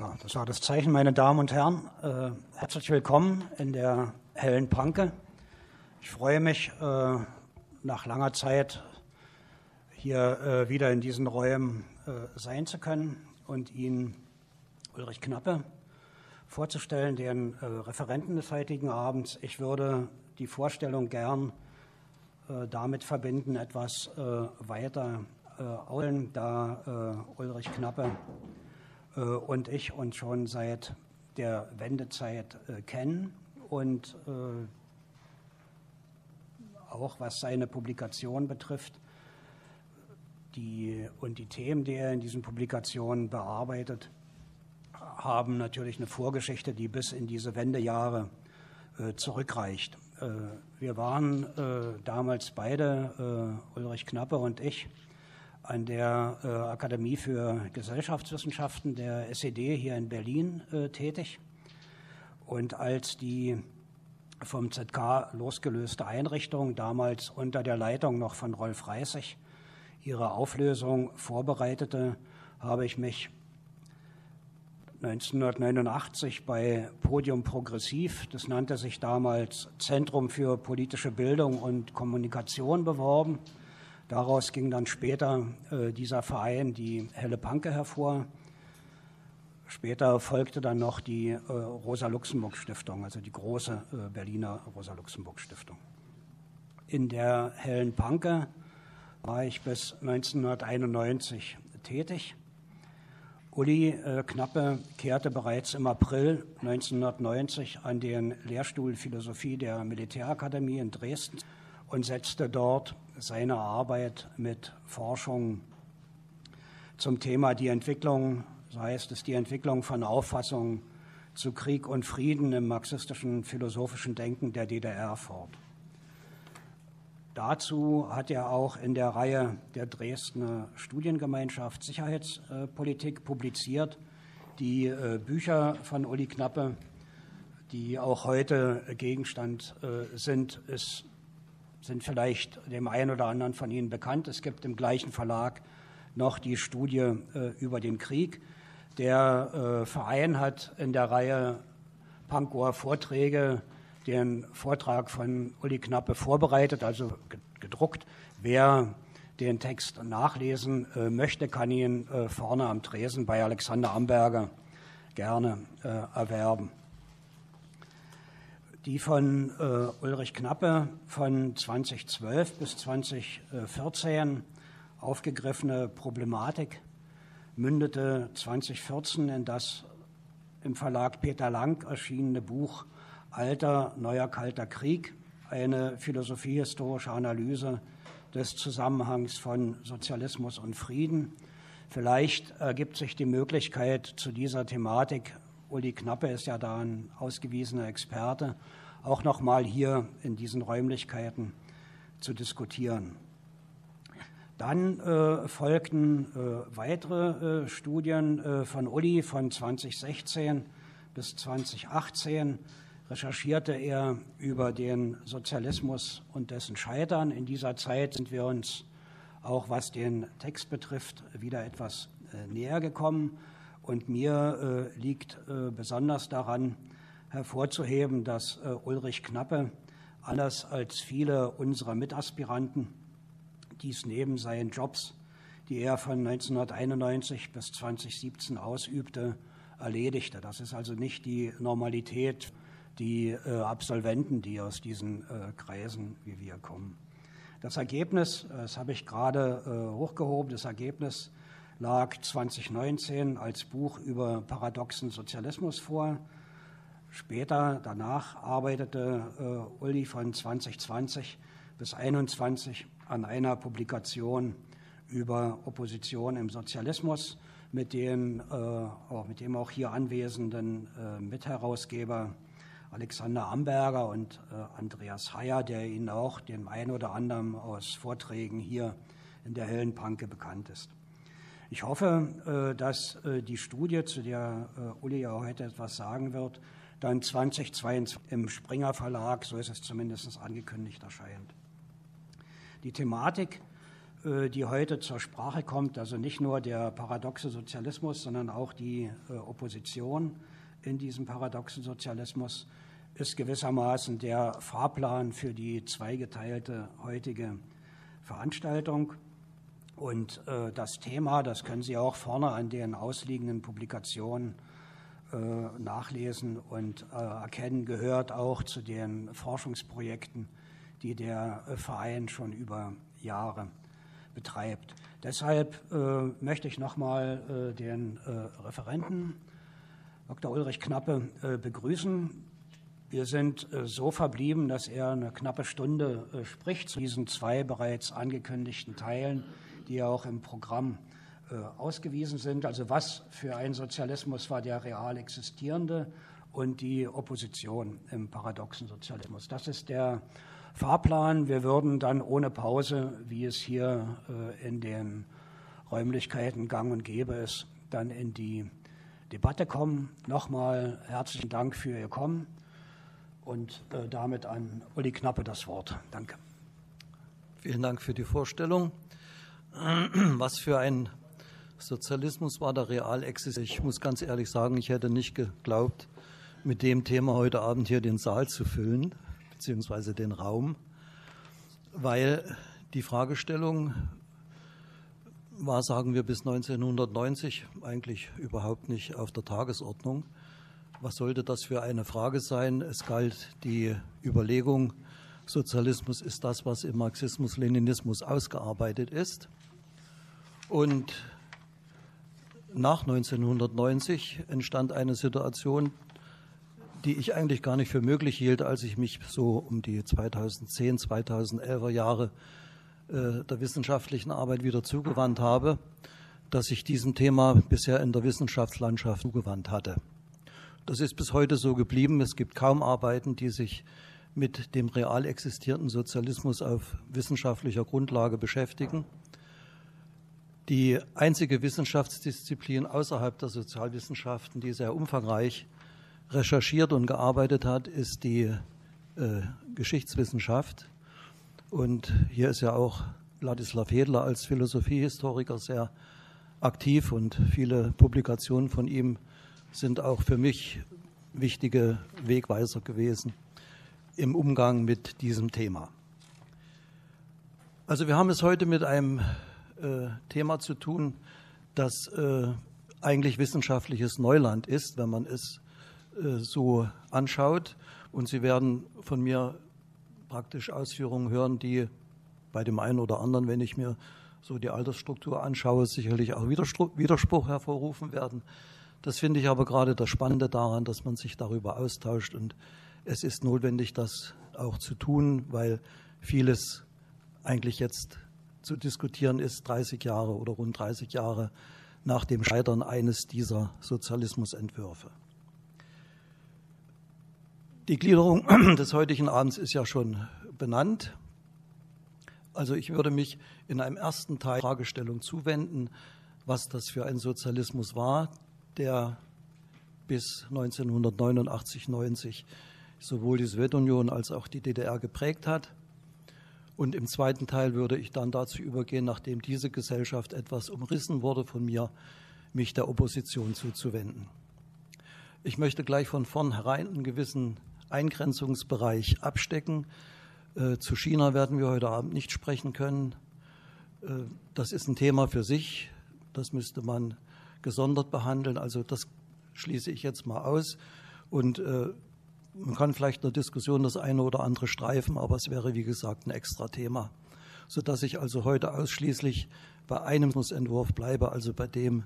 Ja, das war das Zeichen, meine Damen und Herren. Äh, herzlich willkommen in der hellen Panke. Ich freue mich, äh, nach langer Zeit hier äh, wieder in diesen Räumen äh, sein zu können und Ihnen Ulrich Knappe vorzustellen, den äh, Referenten des heutigen Abends. Ich würde die Vorstellung gern äh, damit verbinden, etwas weiter ausholen, da Ulrich Knappe äh, und ich uns schon seit der Wendezeit äh, kennen und äh, auch was seine Publikation betrifft die, und die Themen, die er in diesen Publikationen bearbeitet, haben natürlich eine Vorgeschichte, die bis in diese Wendejahre äh, zurückreicht. Äh, wir waren äh, damals beide, Ulrich Knappe und ich, an der äh, Akademie für Gesellschaftswissenschaften der SED hier in Berlin äh, tätig. Und als die vom ZK losgelöste Einrichtung, damals unter der Leitung noch von Rolf Reissig, ihre Auflösung vorbereitete, habe ich mich 1989 bei Podium Progressiv, das nannte sich damals Zentrum für politische Bildung und Kommunikation, beworben Daraus ging dann später äh, dieser Verein, die Helle Panke, hervor. Später folgte dann noch die äh, Rosa-Luxemburg-Stiftung, also die große äh, Berliner Rosa-Luxemburg-Stiftung. In der Hellen Panke war ich bis 1991 tätig. Uli äh, Knappe kehrte bereits im April 1990 an den Lehrstuhl Philosophie der Militärakademie in Dresden und setzte dort seine Arbeit mit Forschung zum Thema die Entwicklung, so heißt es, die Entwicklung von Auffassungen zu Krieg und Frieden im marxistischen philosophischen Denken der DDR fort. Dazu hat er auch in der Reihe der Dresdner Studiengemeinschaft Sicherheitspolitik publiziert. Die äh, Bücher von Uli Knappe, die auch heute Gegenstand äh, sind, ist sind vielleicht dem einen oder anderen von Ihnen bekannt. Es gibt im gleichen Verlag noch die Studie äh, über den Krieg. Der äh, Verein hat in der Reihe Pankower Vorträge den Vortrag von Uli Knappe vorbereitet, also gedruckt. Wer den Text nachlesen äh, möchte, kann ihn vorne am Tresen bei Alexander Amberger gerne erwerben die von äh, Ulrich Knappe von 2012 bis 2014 aufgegriffene Problematik mündete 2014 in das im Verlag Peter Lang erschienene Buch Alter, neuer kalter Krieg, eine philosophiehistorische Analyse des Zusammenhangs von Sozialismus und Frieden. Vielleicht ergibt sich die Möglichkeit, zu dieser Thematik Uli Knappe ist ja da ein ausgewiesener Experte, auch noch mal hier in diesen Räumlichkeiten zu diskutieren. Dann äh, folgten äh, weitere äh, Studien äh, von Uli von 2016 bis 2018. Recherchierte er über den Sozialismus und dessen Scheitern. In dieser Zeit sind wir uns auch was den Text betrifft wieder etwas äh, näher gekommen. Und mir äh, liegt äh, besonders daran, hervorzuheben, dass äh, Ulrich Knappe, anders als viele unserer Mitaspiranten, dies neben seinen Jobs, die er von 1991 bis 2017 ausübte, erledigte. Das ist also nicht die Normalität, die äh, Absolventen, die aus diesen äh, Kreisen wie wir kommen. Das Ergebnis, das habe ich gerade äh, hochgehoben, das Ergebnis lag 2019 als Buch über paradoxen Sozialismus vor. Später, danach arbeitete äh, Uli von 2020 bis 2021 an einer Publikation über Opposition im Sozialismus mit, den, äh, auch mit dem auch hier anwesenden äh, Mitherausgeber Alexander Amberger und äh, Andreas Heyer, der Ihnen auch dem einen oder anderen aus Vorträgen hier in der Hellen Panke bekannt ist. Ich hoffe, äh, dass äh, die Studie, zu der äh, Uli ja heute etwas sagen wird, dann 2022 im Springer Verlag, so ist es zumindest angekündigt, erscheint. Die Thematik die heute zur Sprache kommt, also nicht nur der paradoxe Sozialismus, sondern auch die Opposition in diesem paradoxen Sozialismus, ist gewissermaßen der Fahrplan für die zweigeteilte heutige Veranstaltung. Und äh, das Thema, das können Sie auch vorne an den ausliegenden Publikationen nachlesen und erkennen, gehört auch zu den Forschungsprojekten, die der Verein schon über Jahre betreibt. Deshalb äh, möchte ich nochmal äh, den äh, Referenten Dr. Ulrich Knappe äh, begrüßen. Wir sind äh, so verblieben, dass er eine knappe Stunde äh, spricht zu diesen zwei bereits angekündigten Teilen, die ja auch im Programm ausgewiesen sind. Also was für ein Sozialismus war der real existierende und die Opposition im paradoxen Sozialismus. Das ist der Fahrplan. Wir würden dann ohne Pause, wie es hier äh, in den Räumlichkeiten gang und gäbe ist, dann in die Debatte kommen. Nochmal herzlichen Dank für Ihr Kommen und äh, damit an Uli Knappe das Wort. Danke. Vielen Dank für die Vorstellung. Was für ein Sozialismus war der real existent? Ich muss ganz ehrlich sagen, ich hätte nicht geglaubt, mit dem Thema heute Abend hier den Saal zu füllen beziehungsweise den Raum, weil die Fragestellung war, sagen wir, bis 1990 eigentlich überhaupt nicht auf der Tagesordnung. Was sollte das für eine Frage sein? Es galt die Überlegung, Sozialismus ist das, was im Marxismus-Leninismus ausgearbeitet ist. Und nach 1990 entstand eine Situation, die ich eigentlich gar nicht für möglich hielt, als ich mich so um die 2010, 2011er Jahre äh, der wissenschaftlichen Arbeit wieder zugewandt habe, dass ich diesem Thema bisher in der Wissenschaftslandschaft zugewandt hatte. Das ist bis heute so geblieben. Es gibt kaum Arbeiten, die sich mit dem real existierenden Sozialismus auf wissenschaftlicher Grundlage beschäftigen. Die einzige Wissenschaftsdisziplin außerhalb der Sozialwissenschaften, die sehr umfangreich recherchiert und gearbeitet hat, ist die äh, Geschichtswissenschaft. Und hier ist ja auch Ladislav Hedler als Philosophiehistoriker sehr aktiv und viele Publikationen von ihm sind auch für mich wichtige Wegweiser gewesen im Umgang mit diesem Thema. Also wir haben es heute mit einem äh, Thema zu tun, das äh, eigentlich wissenschaftliches Neuland ist, wenn man es äh, so anschaut. Und Sie werden von mir praktisch Ausführungen hören, die bei dem einen oder anderen, wenn ich mir so die Altersstruktur anschaue, sicherlich auch Widerspruch hervorrufen werden. Das finde ich aber gerade das Spannende daran, dass man sich darüber austauscht. Und es ist notwendig, das auch zu tun, weil vieles eigentlich jetzt zu diskutieren ist, 30 Jahre oder rund 30 Jahre nach dem Scheitern eines dieser Sozialismusentwürfe. Die Gliederung des heutigen Abends ist ja schon benannt. Also ich würde mich in einem ersten Teil Fragestellung zuwenden, was das für ein Sozialismus war, der bis 1989, 90 sowohl die Sowjetunion als auch die DDR geprägt hat. Und im zweiten Teil würde ich dann dazu übergehen, nachdem diese Gesellschaft etwas umrissen wurde von mir, mich der Opposition zuzuwenden. Ich möchte gleich von vornherein einen gewissen Eingrenzungsbereich abstecken. Äh, zu China werden wir heute Abend nicht sprechen können. Äh, das ist ein Thema für sich. Das müsste man gesondert behandeln. Also das schließe ich jetzt mal aus. Und äh, man kann vielleicht in der Diskussion das eine oder andere streifen, aber es wäre, wie gesagt, ein extra Thema. Sodass ich also heute ausschließlich bei einem Entwurf bleibe, also bei dem,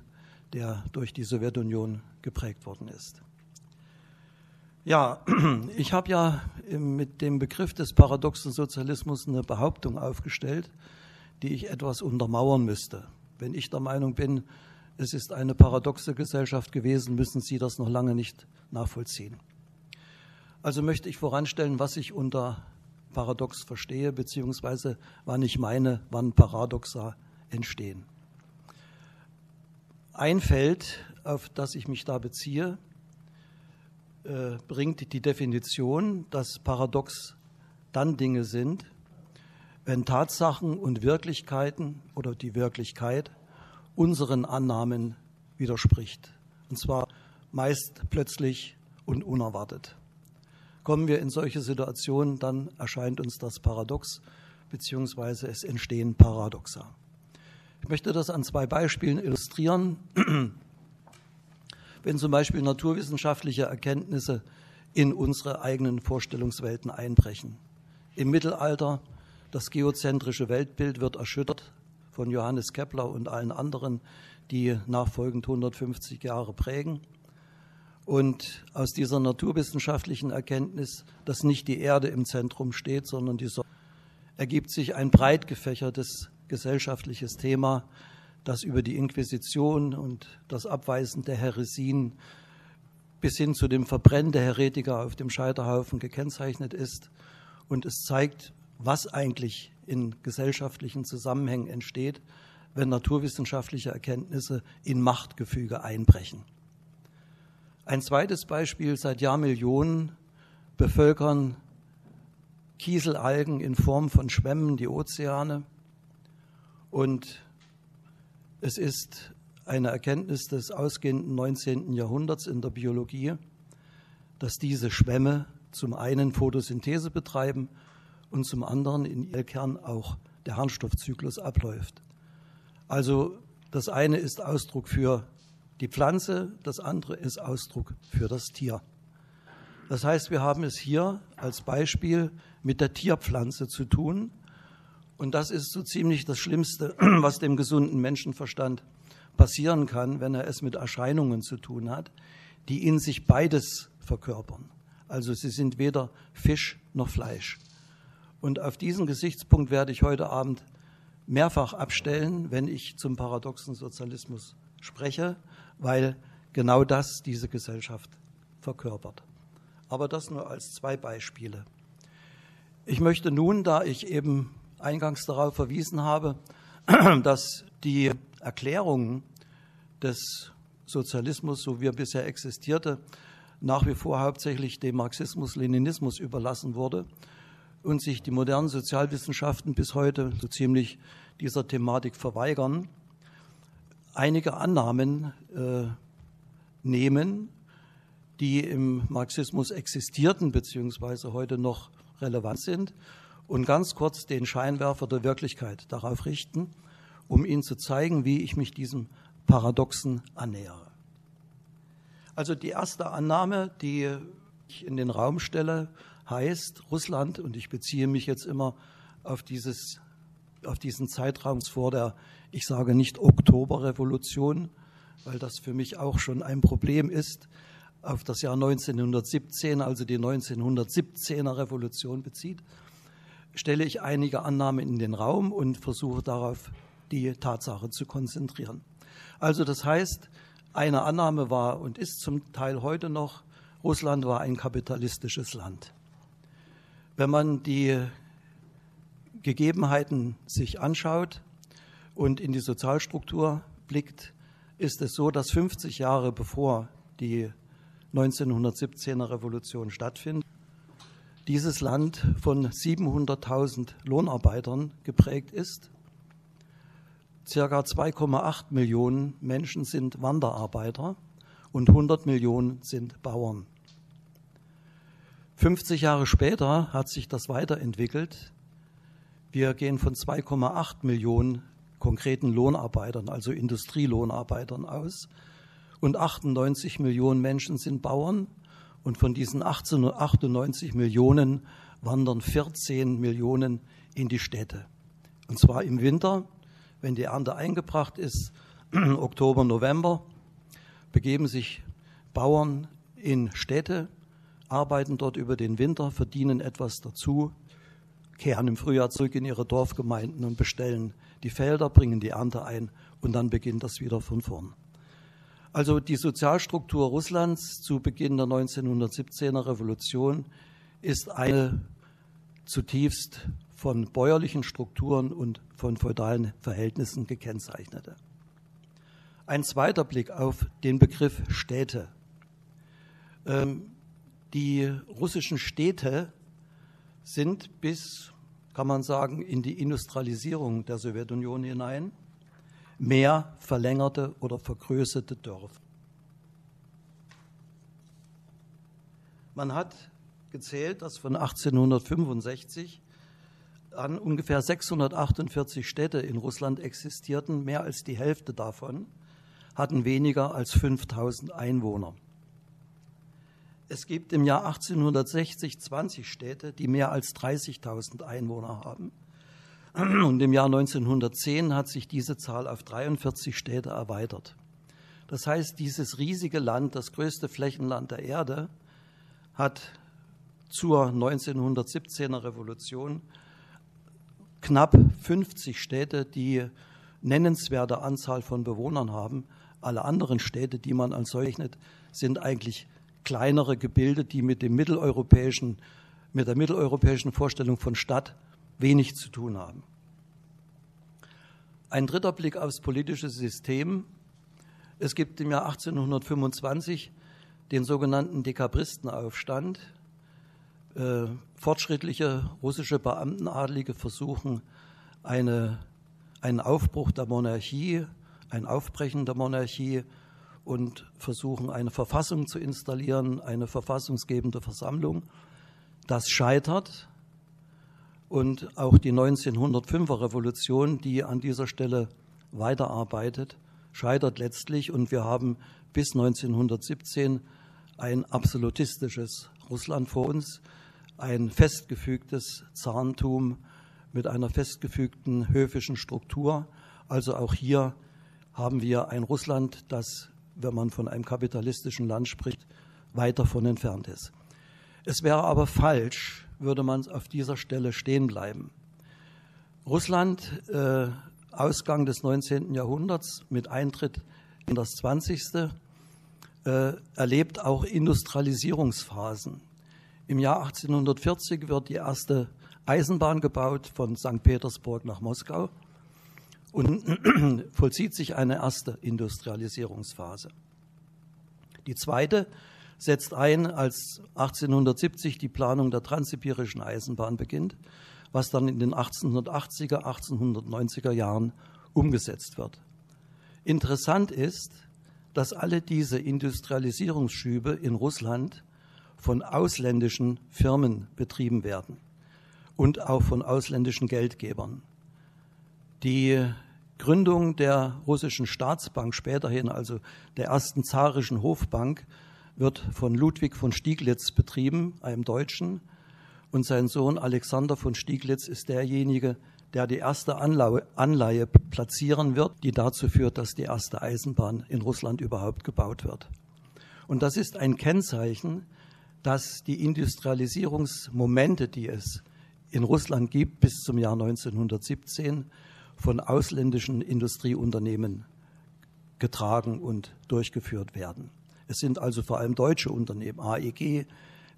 der durch die Sowjetunion geprägt worden ist. Ja, ich habe ja mit dem Begriff des paradoxen Sozialismus eine Behauptung aufgestellt, die ich etwas untermauern müsste. Wenn ich der Meinung bin, es ist eine paradoxe Gesellschaft gewesen, müssen Sie das noch lange nicht nachvollziehen. Also möchte ich voranstellen, was ich unter paradox verstehe, beziehungsweise wann ich meine, wann Paradoxa entstehen. Ein Feld, auf das ich mich da beziehe, äh, bringt die Definition, dass paradox dann Dinge sind, wenn Tatsachen und Wirklichkeiten oder die Wirklichkeit unseren Annahmen widerspricht. Und zwar meist plötzlich und unerwartet. Kommen wir in solche Situationen, dann erscheint uns das paradox, beziehungsweise es entstehen Paradoxa. Ich möchte das an zwei Beispielen illustrieren. Wenn zum Beispiel naturwissenschaftliche Erkenntnisse in unsere eigenen Vorstellungswelten einbrechen. Im Mittelalter das geozentrische Weltbild wird erschüttert von Johannes Kepler und allen anderen, die nachfolgend 150 Jahre prägen. Und aus dieser naturwissenschaftlichen Erkenntnis, dass nicht die Erde im Zentrum steht, sondern die Sonne, ergibt sich ein breit gefächertes gesellschaftliches Thema, das über die Inquisition und das Abweisen der Heresien bis hin zu dem Verbrennen der Heretiker auf dem Scheiterhaufen gekennzeichnet ist. Und es zeigt, was eigentlich in gesellschaftlichen Zusammenhängen entsteht, wenn naturwissenschaftliche Erkenntnisse in Machtgefüge einbrechen. Ein zweites Beispiel, seit Jahrmillionen bevölkern Kieselalgen in Form von Schwämmen die Ozeane und es ist eine Erkenntnis des ausgehenden 19. Jahrhunderts in der Biologie, dass diese Schwämme zum einen Photosynthese betreiben und zum anderen in ihr Kern auch der Harnstoffzyklus abläuft. Also das eine ist Ausdruck für die Pflanze, das andere ist Ausdruck für das Tier. Das heißt, wir haben es hier als Beispiel mit der Tierpflanze zu tun. Und das ist so ziemlich das Schlimmste, was dem gesunden Menschenverstand passieren kann, wenn er es mit Erscheinungen zu tun hat, die in sich beides verkörpern. Also sie sind weder Fisch noch Fleisch. Und auf diesen Gesichtspunkt werde ich heute Abend mehrfach abstellen, wenn ich zum paradoxen Sozialismus spreche, weil genau das diese Gesellschaft verkörpert. Aber das nur als zwei Beispiele. Ich möchte nun, da ich eben eingangs darauf verwiesen habe, dass die Erklärung des Sozialismus, so wie er bisher existierte, nach wie vor hauptsächlich dem Marxismus-Leninismus überlassen wurde und sich die modernen Sozialwissenschaften bis heute so ziemlich dieser Thematik verweigern, einige Annahmen äh, nehmen, die im Marxismus existierten bzw. heute noch relevant sind und ganz kurz den Scheinwerfer der Wirklichkeit darauf richten, um Ihnen zu zeigen, wie ich mich diesem Paradoxen annähere. Also die erste Annahme, die ich in den Raum stelle, heißt, Russland, und ich beziehe mich jetzt immer auf, dieses, auf diesen Zeitraum vor der, ich sage nicht Oktoberrevolution, weil das für mich auch schon ein Problem ist, auf das Jahr 1917, also die 1917er Revolution bezieht, stelle ich einige Annahmen in den Raum und versuche darauf die Tatsache zu konzentrieren. Also das heißt, eine Annahme war und ist zum Teil heute noch, Russland war ein kapitalistisches Land. Wenn man die Gegebenheiten sich anschaut und in die Sozialstruktur blickt, ist es so, dass 50 Jahre bevor die 1917er Revolution stattfindet, dieses Land von 700.000 Lohnarbeitern geprägt ist. Circa 2,8 Millionen Menschen sind Wanderarbeiter und 100 Millionen sind Bauern. 50 Jahre später hat sich das weiterentwickelt. Wir gehen von 2,8 Millionen konkreten Lohnarbeitern, also Industrielohnarbeitern aus. Und 98 Millionen Menschen sind Bauern. Und von diesen 98 Millionen wandern 14 Millionen in die Städte. Und zwar im Winter, wenn die Ernte eingebracht ist, Oktober, November, begeben sich Bauern in Städte, arbeiten dort über den Winter, verdienen etwas dazu, kehren im Frühjahr zurück in ihre Dorfgemeinden und bestellen die Felder, bringen die Ernte ein und dann beginnt das wieder von vorn. Also die Sozialstruktur Russlands zu Beginn der 1917er Revolution ist eine zutiefst von bäuerlichen Strukturen und von feudalen Verhältnissen gekennzeichnete. Ein zweiter Blick auf den Begriff Städte. Ähm, die russischen Städte sind bis kann man sagen, in die Industrialisierung der Sowjetunion hinein mehr verlängerte oder vergrößerte Dörfer. Man hat gezählt, dass von 1865 an ungefähr 648 Städte in Russland existierten. Mehr als die Hälfte davon hatten weniger als 5000 Einwohner. Es gibt im Jahr 1860 20 Städte, die mehr als 30.000 Einwohner haben. Und im Jahr 1910 hat sich diese Zahl auf 43 Städte erweitert. Das heißt, dieses riesige Land, das größte Flächenland der Erde, hat zur 1917er Revolution knapp 50 Städte, die nennenswerte Anzahl von Bewohnern haben. Alle anderen Städte, die man als solche sind eigentlich kleinere Gebilde, die mit dem mitteleuropäischen, mit der mitteleuropäischen Vorstellung von Stadt wenig zu tun haben. Ein dritter Blick aufs politische System. Es gibt im Jahr 1825 den sogenannten Dekabristenaufstand. Äh, fortschrittliche russische Beamtenadlige versuchen eine, einen Aufbruch der Monarchie, ein Aufbrechen der Monarchie und versuchen eine Verfassung zu installieren, eine verfassungsgebende Versammlung. Das scheitert und auch die 1905er Revolution, die an dieser Stelle weiterarbeitet, scheitert letztlich und wir haben bis 1917 ein absolutistisches Russland vor uns, ein festgefügtes Zahntum mit einer festgefügten höfischen Struktur. Also auch hier haben wir ein Russland, das, wenn man von einem kapitalistischen Land spricht, weit davon entfernt ist. Es wäre aber falsch, würde man auf dieser Stelle stehen bleiben. Russland, äh, Ausgang des 19. Jahrhunderts mit Eintritt in das 20. Äh, erlebt auch Industrialisierungsphasen. Im Jahr 1840 wird die erste Eisenbahn gebaut von St. Petersburg nach Moskau und vollzieht sich eine erste Industrialisierungsphase. Die zweite setzt ein, als 1870 die Planung der transsibirischen Eisenbahn beginnt, was dann in den 1880er, 1890er Jahren umgesetzt wird. Interessant ist, dass alle diese Industrialisierungsschübe in Russland von ausländischen Firmen betrieben werden und auch von ausländischen Geldgebern. Die Gründung der russischen Staatsbank späterhin, also der ersten zarischen Hofbank, wird von Ludwig von Stieglitz betrieben, einem Deutschen, und sein Sohn Alexander von Stieglitz ist derjenige, der die erste Anleihe platzieren wird, die dazu führt, dass die erste Eisenbahn in Russland überhaupt gebaut wird. Und das ist ein Kennzeichen, dass die Industrialisierungsmomente, die es in Russland gibt bis zum Jahr 1917, von ausländischen Industrieunternehmen getragen und durchgeführt werden. Es sind also vor allem deutsche Unternehmen, AEG,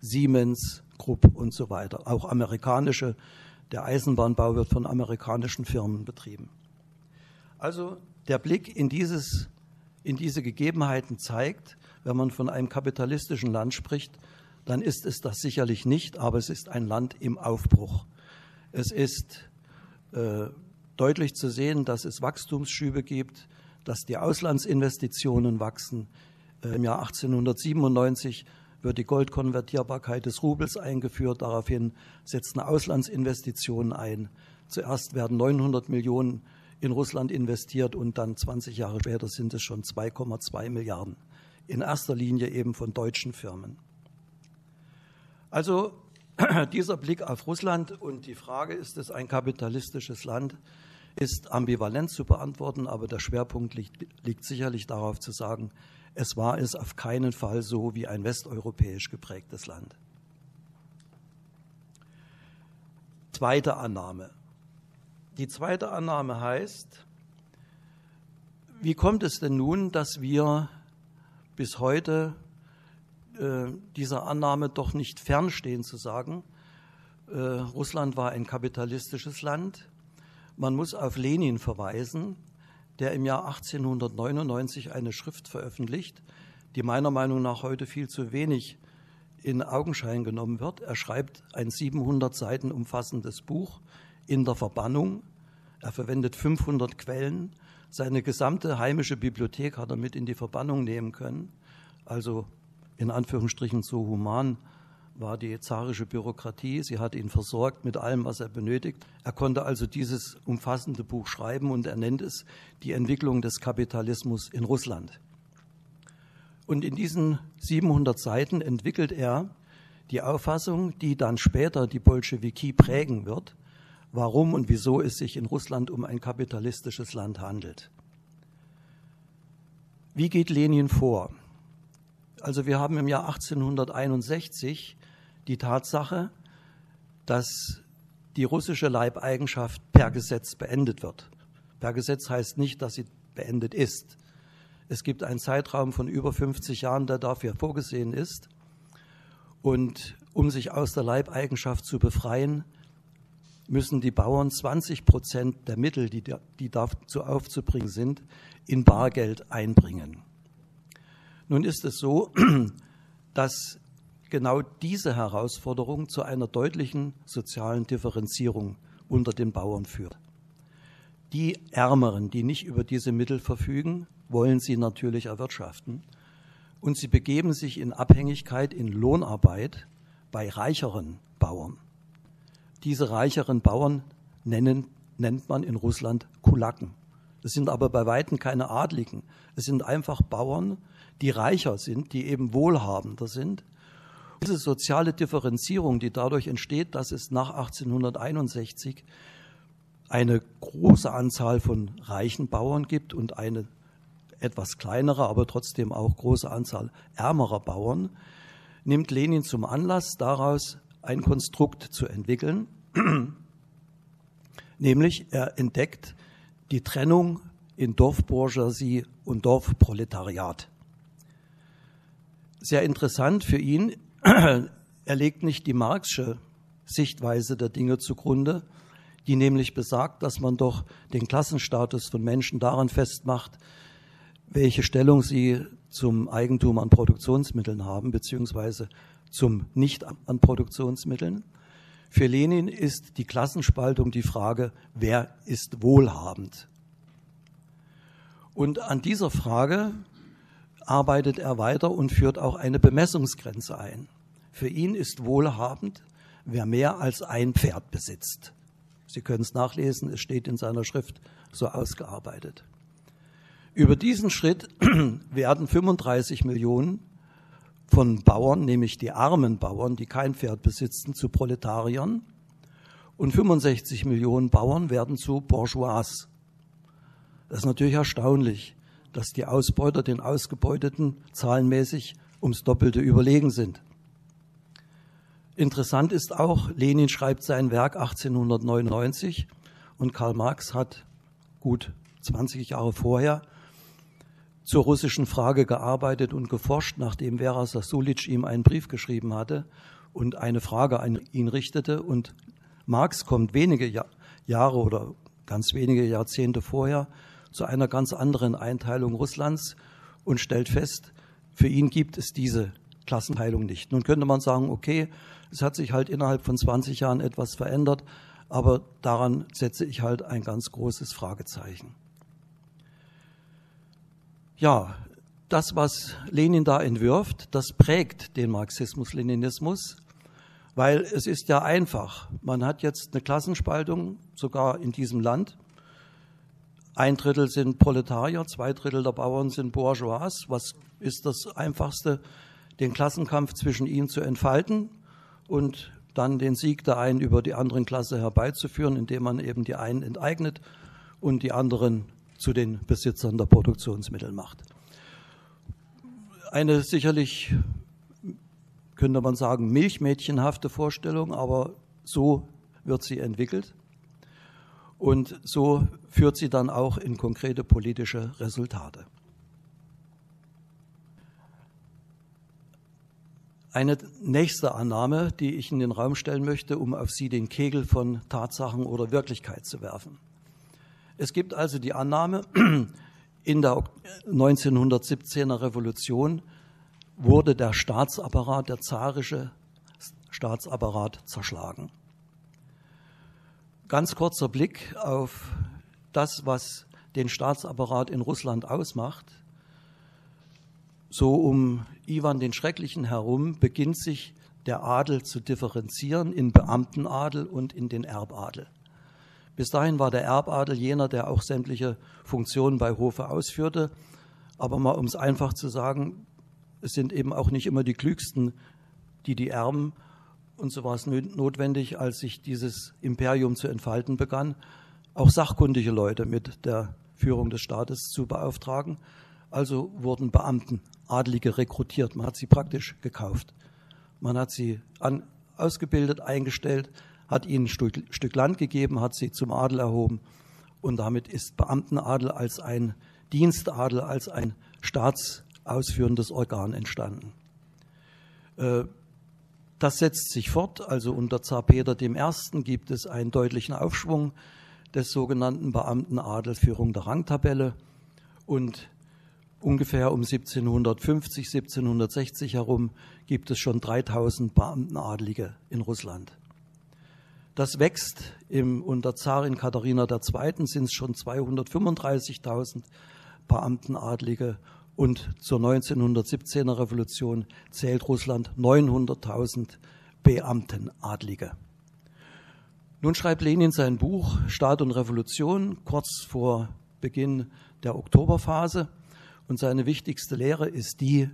Siemens, Krupp und so weiter, auch amerikanische der Eisenbahnbau wird von amerikanischen Firmen betrieben. Also der Blick in, dieses, in diese Gegebenheiten zeigt, wenn man von einem kapitalistischen Land spricht, dann ist es das sicherlich nicht, aber es ist ein Land im Aufbruch. Es ist äh, deutlich zu sehen, dass es Wachstumsschübe gibt, dass die Auslandsinvestitionen wachsen. Äh, Im Jahr 1897 wird die Goldkonvertierbarkeit des Rubels eingeführt. Daraufhin setzen Auslandsinvestitionen ein. Zuerst werden 900 Millionen in Russland investiert und dann 20 Jahre später sind es schon 2,2 Milliarden. In erster Linie eben von deutschen Firmen. Also dieser Blick auf Russland und die Frage, ist es ein kapitalistisches Land, ist ambivalent zu beantworten, aber der Schwerpunkt liegt, liegt sicherlich darauf zu sagen, es war es auf keinen Fall so wie ein westeuropäisch geprägtes Land. Zweite Annahme. Die zweite Annahme heißt, wie kommt es denn nun, dass wir bis heute äh, dieser Annahme doch nicht fernstehen zu sagen, äh, Russland war ein kapitalistisches Land. Man muss auf Lenin verweisen, der im Jahr 1899 eine Schrift veröffentlicht, die meiner Meinung nach heute viel zu wenig in Augenschein genommen wird. Er schreibt ein 700 Seiten umfassendes Buch in der Verbannung. Er verwendet 500 Quellen. Seine gesamte heimische Bibliothek hat er mit in die Verbannung nehmen können. Also in Anführungsstrichen so human war die zarische Bürokratie. Sie hat ihn versorgt mit allem, was er benötigt. Er konnte also dieses umfassende Buch schreiben und er nennt es die Entwicklung des Kapitalismus in Russland. Und in diesen 700 Seiten entwickelt er die Auffassung, die dann später die Bolschewiki prägen wird, warum und wieso es sich in Russland um ein kapitalistisches Land handelt. Wie geht Lenin vor? Also wir haben im Jahr 1861 die Tatsache, dass die russische Leibeigenschaft per Gesetz beendet wird. Per Gesetz heißt nicht, dass sie beendet ist. Es gibt einen Zeitraum von über 50 Jahren, der dafür vorgesehen ist. Und um sich aus der Leibeigenschaft zu befreien, müssen die Bauern 20 Prozent der Mittel, die, die dazu aufzubringen sind, in Bargeld einbringen. Nun ist es so, dass genau diese Herausforderung zu einer deutlichen sozialen Differenzierung unter den Bauern führt. Die Ärmeren, die nicht über diese Mittel verfügen, wollen sie natürlich erwirtschaften. Und sie begeben sich in Abhängigkeit in Lohnarbeit bei reicheren Bauern. Diese reicheren Bauern nennen, nennt man in Russland Kulaken. Das sind aber bei Weitem keine Adligen. Es sind einfach Bauern, die reicher sind, die eben wohlhabender sind. Diese soziale Differenzierung, die dadurch entsteht, dass es nach 1861 eine große Anzahl von reichen Bauern gibt und eine etwas kleinere, aber trotzdem auch große Anzahl ärmerer Bauern, nimmt Lenin zum Anlass, daraus ein Konstrukt zu entwickeln, nämlich er entdeckt die Trennung in Dorfbourgeoisie und Dorfproletariat. Sehr interessant für ihn, er legt nicht die Marxische Sichtweise der Dinge zugrunde, die nämlich besagt, dass man doch den Klassenstatus von Menschen daran festmacht, welche Stellung sie zum Eigentum an Produktionsmitteln haben, beziehungsweise zum Nicht an Produktionsmitteln. Für Lenin ist die Klassenspaltung die Frage, wer ist wohlhabend? Und an dieser Frage arbeitet er weiter und führt auch eine Bemessungsgrenze ein. Für ihn ist wohlhabend, wer mehr als ein Pferd besitzt. Sie können es nachlesen, es steht in seiner Schrift so ausgearbeitet. Über diesen Schritt werden 35 Millionen von Bauern, nämlich die armen Bauern, die kein Pferd besitzen, zu Proletariern und 65 Millionen Bauern werden zu Bourgeois. Das ist natürlich erstaunlich, dass die Ausbeuter den Ausgebeuteten zahlenmäßig ums Doppelte überlegen sind. Interessant ist auch, Lenin schreibt sein Werk 1899 und Karl Marx hat gut 20 Jahre vorher zur russischen Frage gearbeitet und geforscht, nachdem Vera Sasulic ihm einen Brief geschrieben hatte und eine Frage an ihn richtete. Und Marx kommt wenige Jahr, Jahre oder ganz wenige Jahrzehnte vorher zu einer ganz anderen Einteilung Russlands und stellt fest, für ihn gibt es diese Klassenteilung nicht. Nun könnte man sagen, okay, es hat sich halt innerhalb von 20 Jahren etwas verändert, aber daran setze ich halt ein ganz großes Fragezeichen. Ja, das, was Lenin da entwirft, das prägt den Marxismus-Leninismus, weil es ist ja einfach. Man hat jetzt eine Klassenspaltung, sogar in diesem Land. Ein Drittel sind Proletarier, zwei Drittel der Bauern sind Bourgeois. Was ist das Einfachste, den Klassenkampf zwischen ihnen zu entfalten und dann den Sieg der einen über die anderen Klasse herbeizuführen, indem man eben die einen enteignet und die anderen zu den Besitzern der Produktionsmittel macht. Eine sicherlich, könnte man sagen, milchmädchenhafte Vorstellung, aber so wird sie entwickelt. Und so führt sie dann auch in konkrete politische Resultate. Eine nächste Annahme, die ich in den Raum stellen möchte, um auf Sie den Kegel von Tatsachen oder Wirklichkeit zu werfen. Es gibt also die Annahme, in der 1917er Revolution wurde der Staatsapparat, der zarische Staatsapparat zerschlagen. Ganz kurzer Blick auf das, was den Staatsapparat in Russland ausmacht. So um Iwan den Schrecklichen herum beginnt sich der Adel zu differenzieren in Beamtenadel und in den Erbadel. Bis dahin war der Erbadel jener, der auch sämtliche Funktionen bei Hofe ausführte. Aber mal um es einfach zu sagen, es sind eben auch nicht immer die Klügsten, die die erben. Und so war es notwendig, als sich dieses Imperium zu entfalten begann, auch sachkundige Leute mit der Führung des Staates zu beauftragen. Also wurden Beamten, Adlige rekrutiert. Man hat sie praktisch gekauft. Man hat sie an, ausgebildet, eingestellt, hat ihnen ein Stück, Stück Land gegeben, hat sie zum Adel erhoben. Und damit ist Beamtenadel als ein Dienstadel, als ein staatsausführendes Organ entstanden. Äh, das setzt sich fort. Also unter Zar Peter I. gibt es einen deutlichen Aufschwung des sogenannten Beamtenadelführung der Rangtabelle. Und ungefähr um 1750, 1760 herum gibt es schon 3000 Beamtenadelige in Russland. Das wächst im, unter Zarin Katharina II. sind es schon 235.000 Beamtenadlige und zur 1917er Revolution zählt Russland 900.000 Beamtenadlige. Nun schreibt Lenin sein Buch Staat und Revolution kurz vor Beginn der Oktoberphase und seine wichtigste Lehre ist die,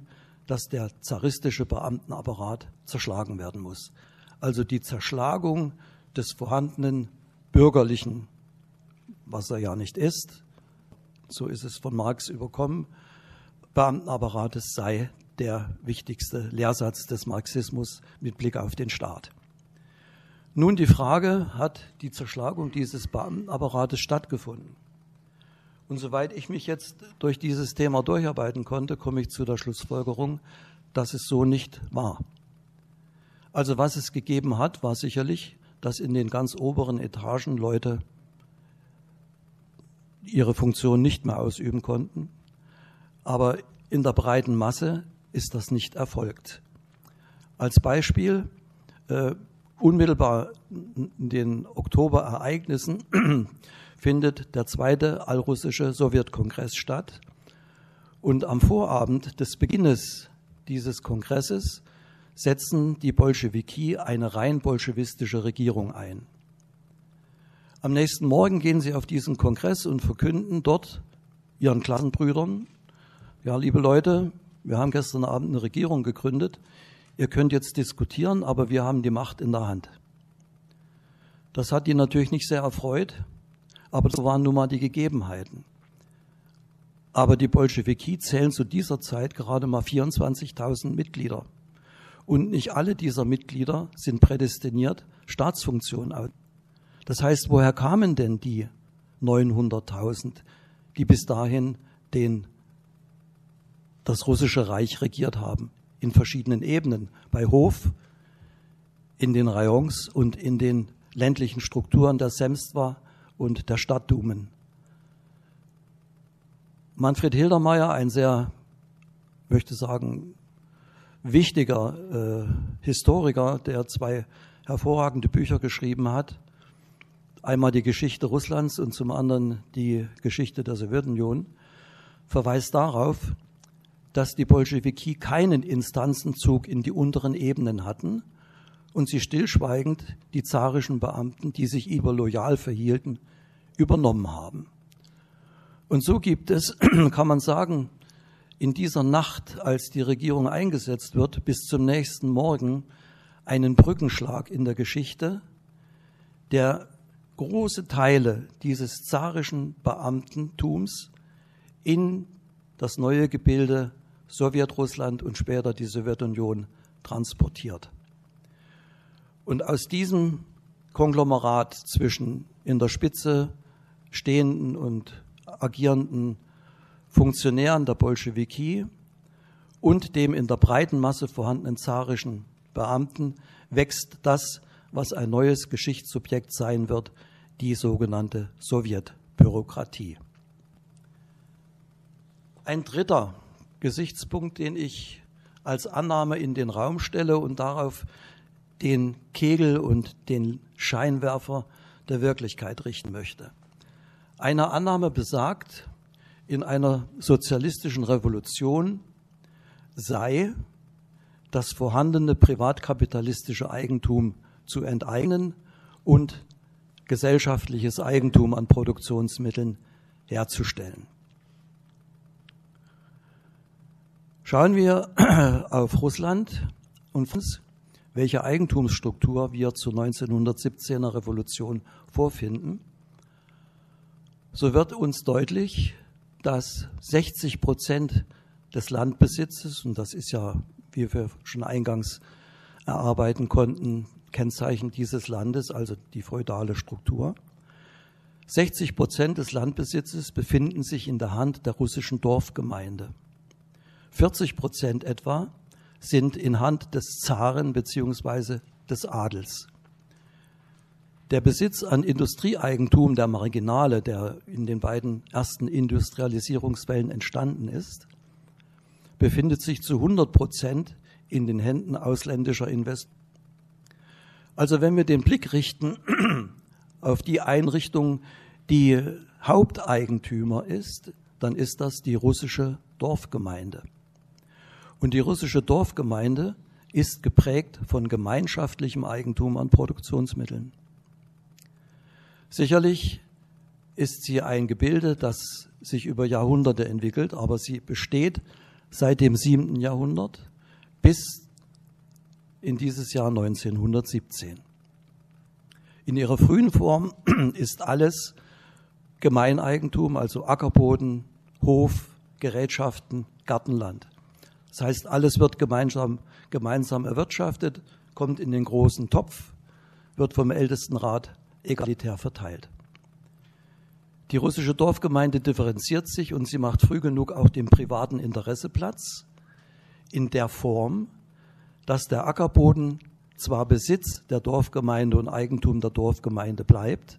dass der zaristische Beamtenapparat zerschlagen werden muss. Also die Zerschlagung des vorhandenen bürgerlichen, was er ja nicht ist, so ist es von Marx überkommen, Beamtenapparates sei der wichtigste Lehrsatz des Marxismus mit Blick auf den Staat. Nun die Frage, hat die Zerschlagung dieses Beamtenapparates stattgefunden? Und soweit ich mich jetzt durch dieses Thema durcharbeiten konnte, komme ich zu der Schlussfolgerung, dass es so nicht war. Also was es gegeben hat, war sicherlich dass in den ganz oberen Etagen Leute ihre Funktion nicht mehr ausüben konnten. Aber in der breiten Masse ist das nicht erfolgt. Als Beispiel, äh, unmittelbar in den Oktoberereignissen findet der zweite allrussische Sowjetkongress statt. Und am Vorabend des Beginnes dieses Kongresses setzen die Bolschewiki eine rein bolschewistische Regierung ein. Am nächsten Morgen gehen sie auf diesen Kongress und verkünden dort ihren Klassenbrüdern, ja, liebe Leute, wir haben gestern Abend eine Regierung gegründet, ihr könnt jetzt diskutieren, aber wir haben die Macht in der Hand. Das hat die natürlich nicht sehr erfreut, aber so waren nun mal die Gegebenheiten. Aber die Bolschewiki zählen zu dieser Zeit gerade mal 24.000 Mitglieder. Und nicht alle dieser Mitglieder sind prädestiniert, Staatsfunktionen aus. Das heißt, woher kamen denn die 900.000, die bis dahin den, das russische Reich regiert haben? In verschiedenen Ebenen. Bei Hof, in den Rayons und in den ländlichen Strukturen der Semstva und der Stadtdumen. Manfred Hildermeier, ein sehr, möchte sagen, wichtiger äh, Historiker, der zwei hervorragende Bücher geschrieben hat. Einmal die Geschichte Russlands und zum anderen die Geschichte der Sowjetunion, verweist darauf, dass die Bolschewiki keinen Instanzenzug in die unteren Ebenen hatten und sie stillschweigend die zarischen Beamten, die sich über loyal verhielten, übernommen haben. Und so gibt es, kann man sagen, in dieser Nacht, als die Regierung eingesetzt wird, bis zum nächsten Morgen einen Brückenschlag in der Geschichte, der große Teile dieses zarischen Beamtentums in das neue Gebilde Sowjetrussland und später die Sowjetunion transportiert. Und aus diesem Konglomerat zwischen in der Spitze stehenden und agierenden Funktionären der Bolschewiki und dem in der breiten Masse vorhandenen zarischen Beamten wächst das, was ein neues Geschichtssubjekt sein wird, die sogenannte Sowjetbürokratie. Ein dritter Gesichtspunkt, den ich als Annahme in den Raum stelle und darauf den Kegel und den Scheinwerfer der Wirklichkeit richten möchte. Eine Annahme besagt, in einer sozialistischen Revolution sei das vorhandene privatkapitalistische Eigentum zu enteignen und gesellschaftliches Eigentum an Produktionsmitteln herzustellen. Schauen wir auf Russland und welche Eigentumsstruktur wir zur 1917er Revolution vorfinden, so wird uns deutlich, dass 60 Prozent des Landbesitzes, und das ist ja, wie wir schon eingangs erarbeiten konnten, Kennzeichen dieses Landes, also die feudale Struktur, 60 Prozent des Landbesitzes befinden sich in der Hand der russischen Dorfgemeinde. 40 Prozent etwa sind in Hand des Zaren beziehungsweise des Adels. Der Besitz an Industrieeigentum der Marginale, der in den beiden ersten Industrialisierungswellen entstanden ist, befindet sich zu 100 Prozent in den Händen ausländischer Investoren. Also wenn wir den Blick richten auf die Einrichtung, die Haupteigentümer ist, dann ist das die russische Dorfgemeinde. Und die russische Dorfgemeinde ist geprägt von gemeinschaftlichem Eigentum an Produktionsmitteln. Sicherlich ist sie ein Gebilde, das sich über Jahrhunderte entwickelt, aber sie besteht seit dem siebten Jahrhundert bis in dieses Jahr 1917. In ihrer frühen Form ist alles Gemeineigentum, also Ackerboden, Hof, Gerätschaften, Gartenland. Das heißt, alles wird gemeinsam, gemeinsam erwirtschaftet, kommt in den großen Topf, wird vom Ältestenrat egalitär verteilt. Die russische Dorfgemeinde differenziert sich und sie macht früh genug auch dem privaten Interesse Platz in der Form, dass der Ackerboden zwar Besitz der Dorfgemeinde und Eigentum der Dorfgemeinde bleibt,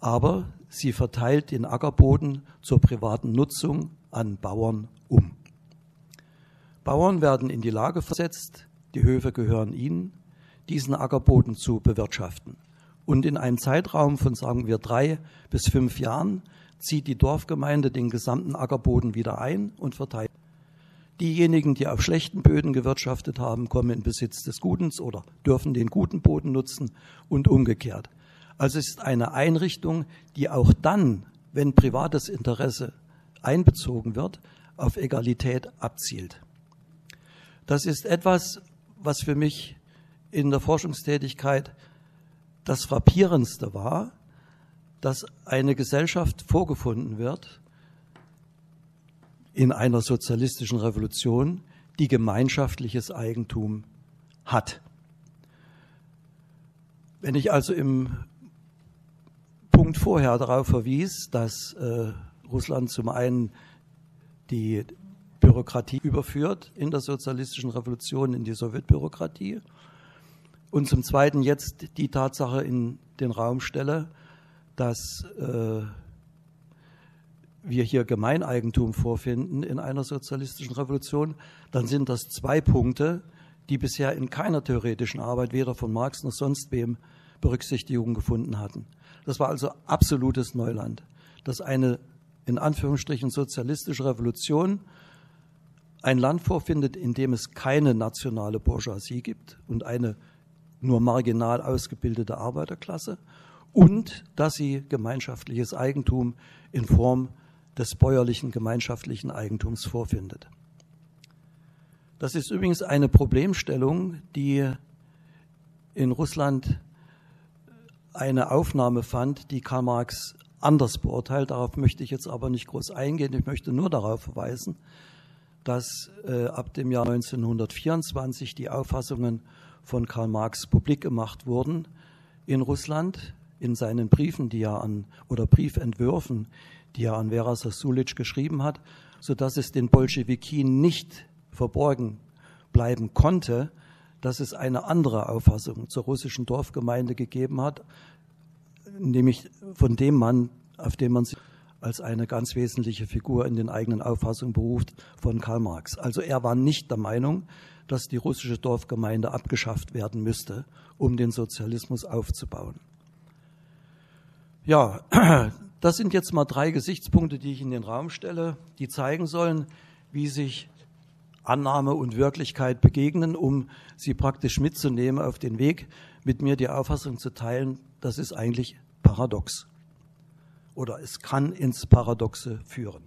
aber sie verteilt den Ackerboden zur privaten Nutzung an Bauern um. Bauern werden in die Lage versetzt, die Höfe gehören ihnen, diesen Ackerboden zu bewirtschaften. Und in einem Zeitraum von, sagen wir, drei bis fünf Jahren zieht die Dorfgemeinde den gesamten Ackerboden wieder ein und verteilt. Diejenigen, die auf schlechten Böden gewirtschaftet haben, kommen in Besitz des Gutens oder dürfen den guten Boden nutzen und umgekehrt. Also es ist eine Einrichtung, die auch dann, wenn privates Interesse einbezogen wird, auf Egalität abzielt. Das ist etwas, was für mich in der Forschungstätigkeit das Frappierendste war, dass eine Gesellschaft vorgefunden wird in einer sozialistischen Revolution, die gemeinschaftliches Eigentum hat. Wenn ich also im Punkt vorher darauf verwies, dass äh, Russland zum einen die Bürokratie überführt in der sozialistischen Revolution in die Sowjetbürokratie und zum Zweiten jetzt die Tatsache in den Raum stelle, dass äh, wir hier Gemeineigentum vorfinden in einer sozialistischen Revolution, dann sind das zwei Punkte, die bisher in keiner theoretischen Arbeit weder von Marx noch sonst wem Berücksichtigung gefunden hatten. Das war also absolutes Neuland, dass eine in Anführungsstrichen sozialistische Revolution ein Land vorfindet, in dem es keine nationale Bourgeoisie gibt und eine nur marginal ausgebildete Arbeiterklasse und dass sie gemeinschaftliches Eigentum in Form des bäuerlichen gemeinschaftlichen Eigentums vorfindet. Das ist übrigens eine Problemstellung, die in Russland eine Aufnahme fand, die Karl Marx anders beurteilt. Darauf möchte ich jetzt aber nicht groß eingehen. Ich möchte nur darauf verweisen, dass äh, ab dem Jahr 1924 die Auffassungen von Karl Marx publik gemacht wurden in Russland in seinen Briefen, die er an oder Briefentwürfen, die er an Vera Sasulic geschrieben hat, so dass es den Bolschewiki nicht verborgen bleiben konnte, dass es eine andere Auffassung zur russischen Dorfgemeinde gegeben hat, nämlich von dem Mann, auf den man sich als eine ganz wesentliche Figur in den eigenen Auffassungen beruft von Karl Marx. Also er war nicht der Meinung, dass die russische Dorfgemeinde abgeschafft werden müsste, um den Sozialismus aufzubauen. Ja, das sind jetzt mal drei Gesichtspunkte, die ich in den Raum stelle, die zeigen sollen, wie sich Annahme und Wirklichkeit begegnen, um sie praktisch mitzunehmen auf den Weg, mit mir die Auffassung zu teilen, das ist eigentlich paradox. Oder es kann ins Paradoxe führen.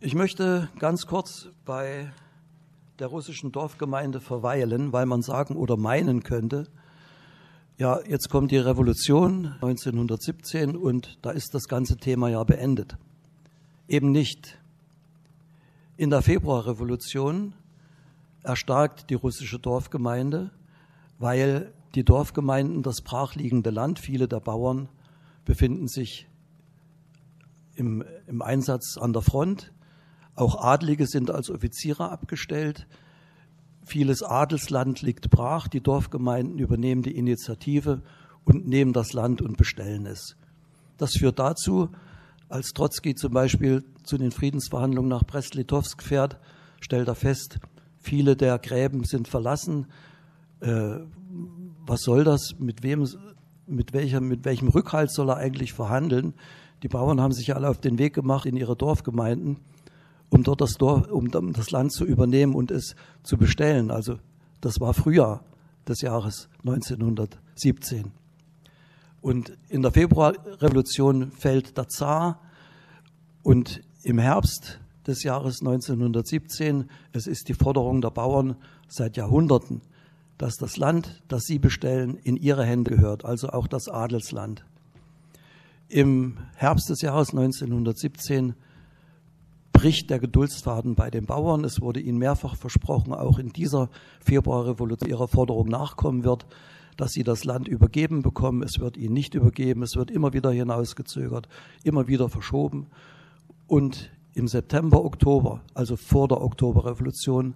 Ich möchte ganz kurz bei der russischen Dorfgemeinde verweilen, weil man sagen oder meinen könnte, ja, jetzt kommt die Revolution 1917 und da ist das ganze Thema ja beendet. Eben nicht. In der Februarrevolution erstarkt die russische Dorfgemeinde, weil die Dorfgemeinden das brachliegende Land, viele der Bauern befinden sich im, im Einsatz an der Front. Auch Adlige sind als Offiziere abgestellt. Vieles Adelsland liegt brach. Die Dorfgemeinden übernehmen die Initiative und nehmen das Land und bestellen es. Das führt dazu, als Trotzki zum Beispiel zu den Friedensverhandlungen nach Brest-Litovsk fährt, stellt er fest, viele der Gräben sind verlassen. Äh, was soll das? Mit wem, mit welcher, mit welchem Rückhalt soll er eigentlich verhandeln? Die Bauern haben sich alle auf den Weg gemacht in ihre Dorfgemeinden um dort das, Dorf, um das Land zu übernehmen und es zu bestellen. Also das war Frühjahr des Jahres 1917. Und in der Februarrevolution fällt der Zar und im Herbst des Jahres 1917, es ist die Forderung der Bauern seit Jahrhunderten, dass das Land, das sie bestellen, in ihre Hände gehört, also auch das Adelsland. Im Herbst des Jahres 1917 bricht der Geduldsfaden bei den Bauern. Es wurde ihnen mehrfach versprochen, auch in dieser Februarrevolution ihrer Forderung nachkommen wird, dass sie das Land übergeben bekommen. Es wird ihnen nicht übergeben. Es wird immer wieder hinausgezögert, immer wieder verschoben. Und im September, Oktober, also vor der Oktoberrevolution,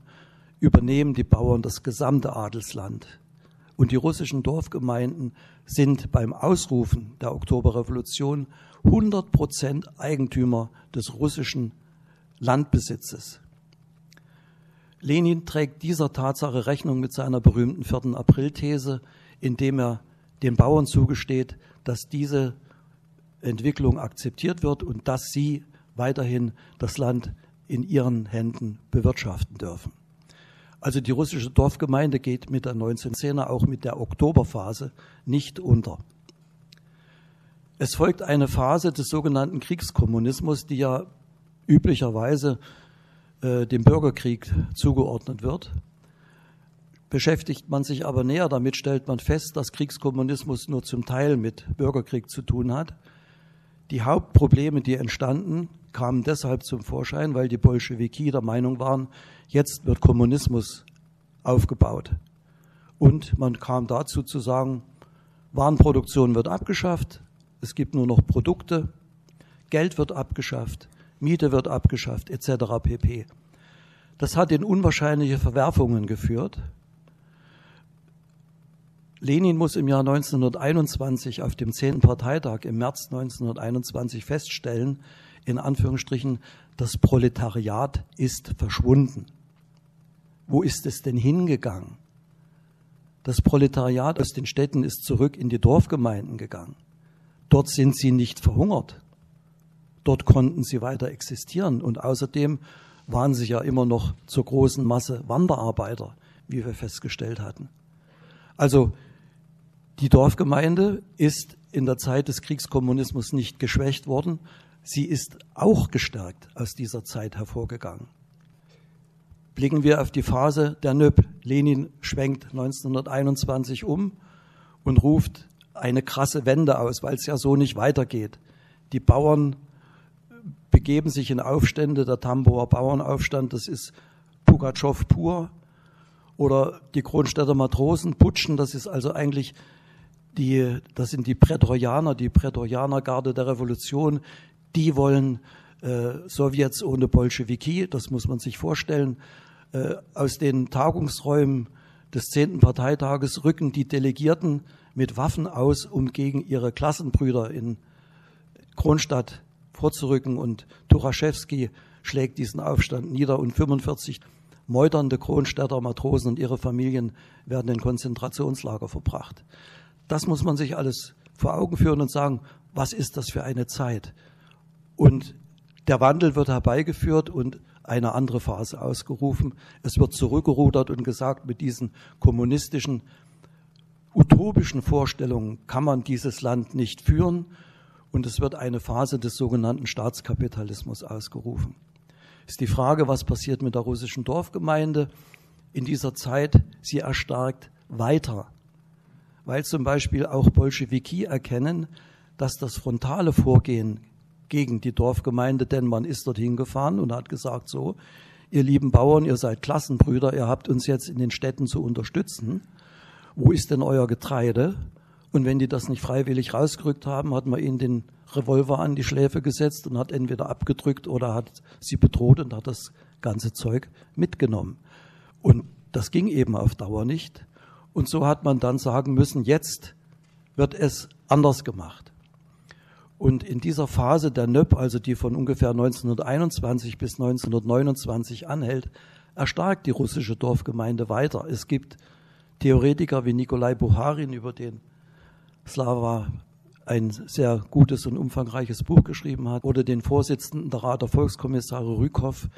übernehmen die Bauern das gesamte Adelsland. Und die russischen Dorfgemeinden sind beim Ausrufen der Oktoberrevolution 100 Prozent Eigentümer des russischen Landbesitzes. Lenin trägt dieser Tatsache Rechnung mit seiner berühmten 4. April-These, indem er den Bauern zugesteht, dass diese Entwicklung akzeptiert wird und dass sie weiterhin das Land in ihren Händen bewirtschaften dürfen. Also die russische Dorfgemeinde geht mit der 1910er, auch mit der Oktoberphase, nicht unter. Es folgt eine Phase des sogenannten Kriegskommunismus, die ja üblicherweise äh, dem Bürgerkrieg zugeordnet wird. Beschäftigt man sich aber näher damit, stellt man fest, dass Kriegskommunismus nur zum Teil mit Bürgerkrieg zu tun hat. Die Hauptprobleme, die entstanden, kamen deshalb zum Vorschein, weil die Bolschewiki der Meinung waren, jetzt wird Kommunismus aufgebaut. Und man kam dazu zu sagen, Warenproduktion wird abgeschafft, es gibt nur noch Produkte, Geld wird abgeschafft, Miete wird abgeschafft, etc. pp. Das hat in unwahrscheinliche Verwerfungen geführt. Lenin muss im Jahr 1921 auf dem 10. Parteitag im März 1921 feststellen, in Anführungsstrichen, das Proletariat ist verschwunden. Wo ist es denn hingegangen? Das Proletariat aus den Städten ist zurück in die Dorfgemeinden gegangen. Dort sind sie nicht verhungert. Dort konnten sie weiter existieren. Und außerdem waren sie ja immer noch zur großen Masse Wanderarbeiter, wie wir festgestellt hatten. Also die Dorfgemeinde ist in der Zeit des Kriegskommunismus nicht geschwächt worden. Sie ist auch gestärkt aus dieser Zeit hervorgegangen. Blicken wir auf die Phase der NÖP. Lenin schwenkt 1921 um und ruft eine krasse Wende aus, weil es ja so nicht weitergeht. Die Bauern begeben sich in Aufstände, der Tambower Bauernaufstand, das ist Pugatschow pur, oder die Kronstädter Matrosen putschen, das ist also eigentlich die, das sind die Prätorianer, die Prätorianergarde der Revolution, die wollen äh, Sowjets ohne Bolschewiki, das muss man sich vorstellen. Äh, aus den Tagungsräumen des 10. Parteitages rücken die Delegierten mit Waffen aus, um gegen ihre Klassenbrüder in Kronstadt vorzurücken und Tuchaschewski schlägt diesen Aufstand nieder und 45 meuternde Kronstädter Matrosen und ihre Familien werden in Konzentrationslager verbracht. Das muss man sich alles vor Augen führen und sagen, was ist das für eine Zeit? Und der Wandel wird herbeigeführt und eine andere Phase ausgerufen. Es wird zurückgerudert und gesagt, mit diesen kommunistischen, utopischen Vorstellungen kann man dieses Land nicht führen. Und es wird eine Phase des sogenannten Staatskapitalismus ausgerufen. Ist die Frage, was passiert mit der russischen Dorfgemeinde in dieser Zeit? Sie erstarkt weiter, weil zum Beispiel auch Bolschewiki erkennen, dass das frontale Vorgehen gegen die Dorfgemeinde, denn man ist dorthin gefahren und hat gesagt, so, ihr lieben Bauern, ihr seid Klassenbrüder, ihr habt uns jetzt in den Städten zu unterstützen. Wo ist denn euer Getreide? Und wenn die das nicht freiwillig rausgerückt haben, hat man ihnen den Revolver an die Schläfe gesetzt und hat entweder abgedrückt oder hat sie bedroht und hat das ganze Zeug mitgenommen. Und das ging eben auf Dauer nicht. Und so hat man dann sagen müssen, jetzt wird es anders gemacht. Und in dieser Phase der NÖP, also die von ungefähr 1921 bis 1929 anhält, erstarkt die russische Dorfgemeinde weiter. Es gibt Theoretiker wie Nikolai Buharin, über den Slava ein sehr gutes und umfangreiches Buch geschrieben hat, oder den Vorsitzenden der Rat der Volkskommissare Rükow,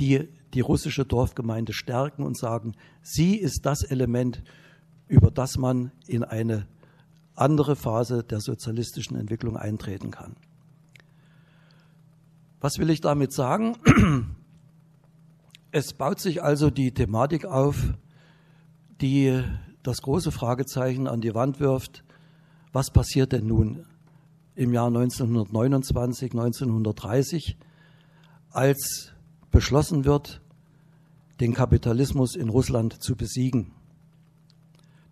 die die russische Dorfgemeinde stärken und sagen, sie ist das Element, über das man in eine andere Phase der sozialistischen Entwicklung eintreten kann. Was will ich damit sagen? Es baut sich also die Thematik auf, die das große Fragezeichen an die Wand wirft, was passiert denn nun im Jahr 1929, 1930, als beschlossen wird, den Kapitalismus in Russland zu besiegen,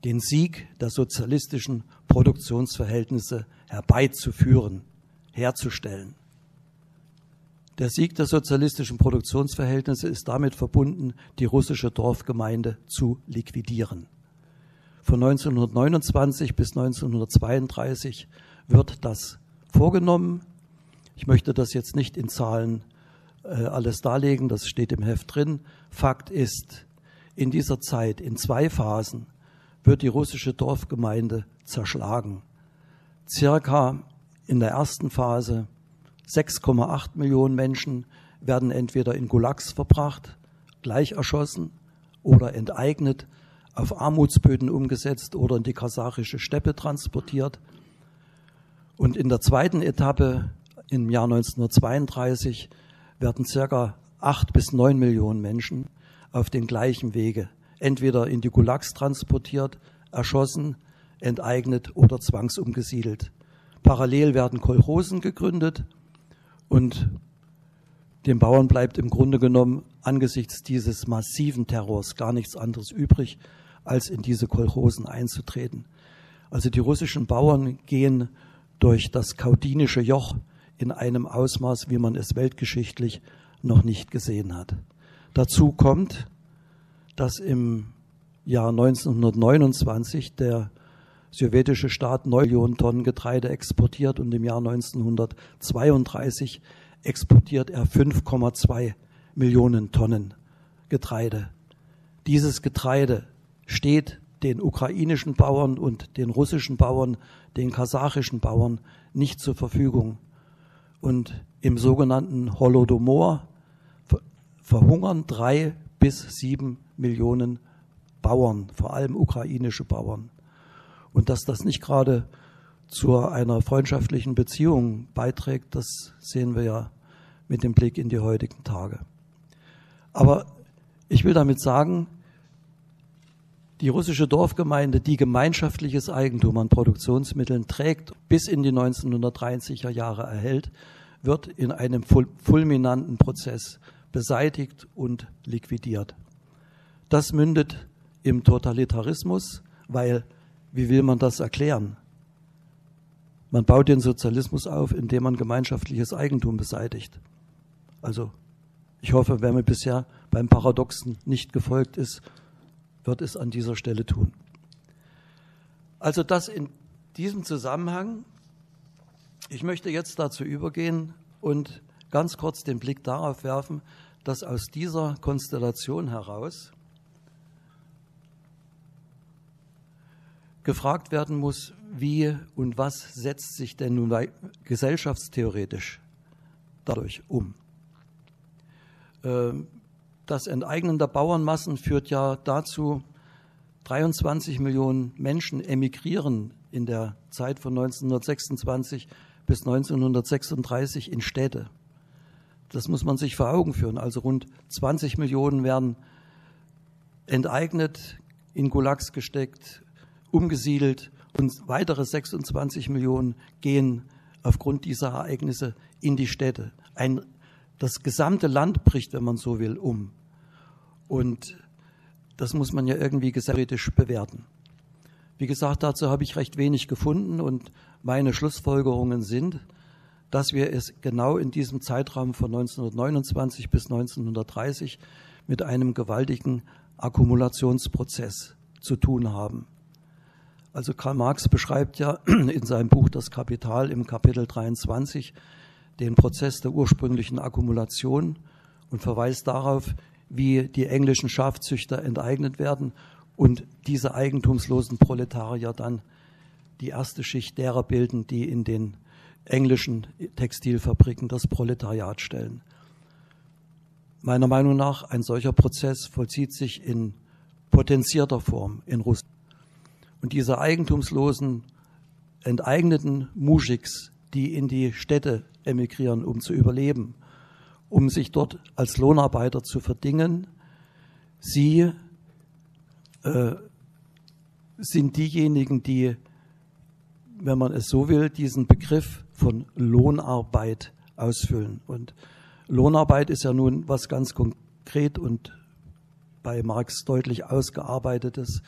den Sieg der sozialistischen Produktionsverhältnisse herbeizuführen, herzustellen. Der Sieg der sozialistischen Produktionsverhältnisse ist damit verbunden, die russische Dorfgemeinde zu liquidieren. Von 1929 bis 1932 wird das vorgenommen. Ich möchte das jetzt nicht in Zahlen äh, alles darlegen, das steht im Heft drin. Fakt ist, in dieser Zeit, in zwei Phasen, wird die russische Dorfgemeinde zerschlagen. Circa in der ersten Phase 6,8 Millionen Menschen werden entweder in Gulags verbracht, gleich erschossen oder enteignet auf Armutsböden umgesetzt oder in die kasachische Steppe transportiert. Und in der zweiten Etappe im Jahr 1932 werden circa acht bis neun Millionen Menschen auf den gleichen Wege entweder in die Gulags transportiert, erschossen, enteignet oder zwangsumgesiedelt. Parallel werden Kolchosen gegründet und den Bauern bleibt im Grunde genommen angesichts dieses massiven Terrors gar nichts anderes übrig, als in diese Kolchosen einzutreten. Also die russischen Bauern gehen durch das kaudinische Joch in einem Ausmaß, wie man es weltgeschichtlich noch nicht gesehen hat. Dazu kommt, dass im Jahr 1929 der sowjetische Staat 9 Millionen Tonnen Getreide exportiert und im Jahr 1932 exportiert er 5,2 Millionen Tonnen Getreide. Dieses Getreide steht den ukrainischen Bauern und den russischen Bauern, den kasachischen Bauern nicht zur Verfügung. Und im sogenannten Holodomor verhungern drei bis sieben Millionen Bauern, vor allem ukrainische Bauern. Und dass das nicht gerade zu einer freundschaftlichen Beziehung beiträgt, das sehen wir ja mit dem Blick in die heutigen Tage. Aber ich will damit sagen, die russische Dorfgemeinde, die gemeinschaftliches Eigentum an Produktionsmitteln trägt, bis in die 1930er Jahre erhält, wird in einem fulminanten Prozess beseitigt und liquidiert. Das mündet im Totalitarismus, weil, wie will man das erklären? Man baut den Sozialismus auf, indem man gemeinschaftliches Eigentum beseitigt. Also, ich hoffe, wer mir bisher beim Paradoxen nicht gefolgt ist, wird es an dieser Stelle tun. Also das in diesem Zusammenhang. Ich möchte jetzt dazu übergehen und ganz kurz den Blick darauf werfen, dass aus dieser Konstellation heraus gefragt werden muss, wie und was setzt sich denn nun gesellschaftstheoretisch dadurch um. Ähm, das Enteignen der Bauernmassen führt ja dazu, 23 Millionen Menschen emigrieren in der Zeit von 1926 bis 1936 in Städte. Das muss man sich vor Augen führen. Also rund 20 Millionen werden enteignet, in Gulags gesteckt, umgesiedelt und weitere 26 Millionen gehen aufgrund dieser Ereignisse in die Städte. Ein, das gesamte Land bricht, wenn man so will, um. Und das muss man ja irgendwie gesellschaftlich bewerten. Wie gesagt, dazu habe ich recht wenig gefunden und meine Schlussfolgerungen sind, dass wir es genau in diesem Zeitraum von 1929 bis 1930 mit einem gewaltigen Akkumulationsprozess zu tun haben. Also Karl Marx beschreibt ja in seinem Buch Das Kapital im Kapitel 23 den Prozess der ursprünglichen Akkumulation und verweist darauf, wie die englischen Schafzüchter enteignet werden und diese eigentumslosen Proletarier dann die erste Schicht derer bilden, die in den englischen Textilfabriken das Proletariat stellen. Meiner Meinung nach, ein solcher Prozess vollzieht sich in potenzierter Form in Russland. Und diese eigentumslosen, enteigneten Mujiks, die in die Städte emigrieren, um zu überleben, um sich dort als Lohnarbeiter zu verdingen, sie äh, sind diejenigen, die, wenn man es so will, diesen Begriff von Lohnarbeit ausfüllen. Und Lohnarbeit ist ja nun was ganz konkret und bei Marx deutlich ausgearbeitetes.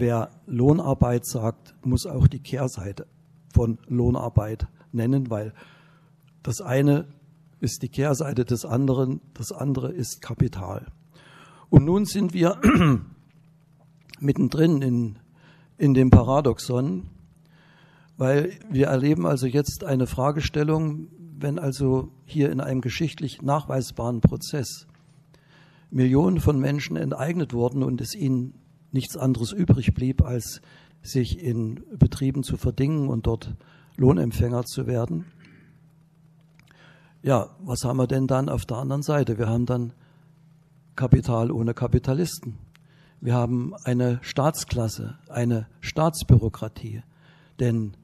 Wer Lohnarbeit sagt, muss auch die Kehrseite von Lohnarbeit nennen, weil das eine ist die Kehrseite des anderen, das andere ist Kapital. Und nun sind wir mittendrin in, in dem Paradoxon, weil wir erleben also jetzt eine Fragestellung, wenn also hier in einem geschichtlich nachweisbaren Prozess Millionen von Menschen enteignet wurden und es ihnen nichts anderes übrig blieb, als sich in Betrieben zu verdingen und dort Lohnempfänger zu werden. Ja, was haben wir denn dann auf der anderen Seite? Wir haben dann Kapital ohne Kapitalisten. Wir haben eine Staatsklasse, eine Staatsbürokratie. Denn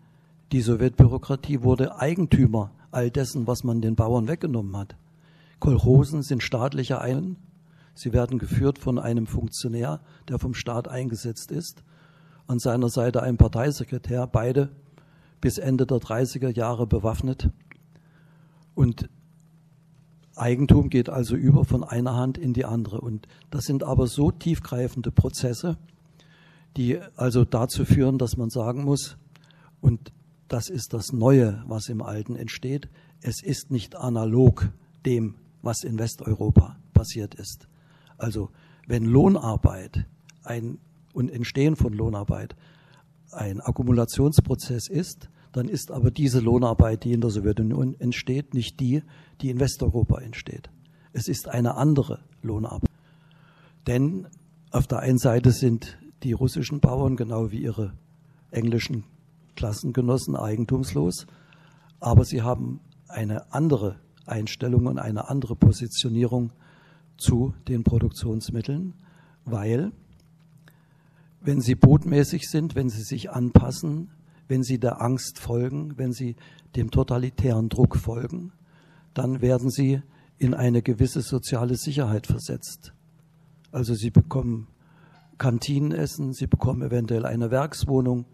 die Sowjetbürokratie wurde Eigentümer all dessen, was man den Bauern weggenommen hat. Kolchosen sind staatliche Einheiten Sie werden geführt von einem Funktionär, der vom Staat eingesetzt ist. An seiner Seite ein Parteisekretär, beide bis Ende der 30er Jahre bewaffnet. Und Eigentum geht also über von einer Hand in die andere. Und das sind aber so tiefgreifende Prozesse, die also dazu führen, dass man sagen muss, und das ist das Neue, was im Alten entsteht, es ist nicht analog dem, was in Westeuropa passiert ist. Also wenn Lohnarbeit ein, und Entstehen von Lohnarbeit ein Akkumulationsprozess ist, dann ist aber diese Lohnarbeit, die in der Sowjetunion entsteht, nicht die, die in Westeuropa entsteht. Es ist eine andere Lohnarbeit. Denn auf der einen Seite sind die russischen Bauern genau wie ihre englischen Klassengenossen eigentumslos, aber sie haben eine andere Einstellung und eine andere Positionierung zu den Produktionsmitteln, weil wenn sie botmäßig sind, wenn sie sich anpassen, wenn sie der Angst folgen, wenn sie dem totalitären Druck folgen, dann werden sie in eine gewisse soziale Sicherheit versetzt. Also sie bekommen Kantinenessen, sie bekommen eventuell eine Werkswohnung.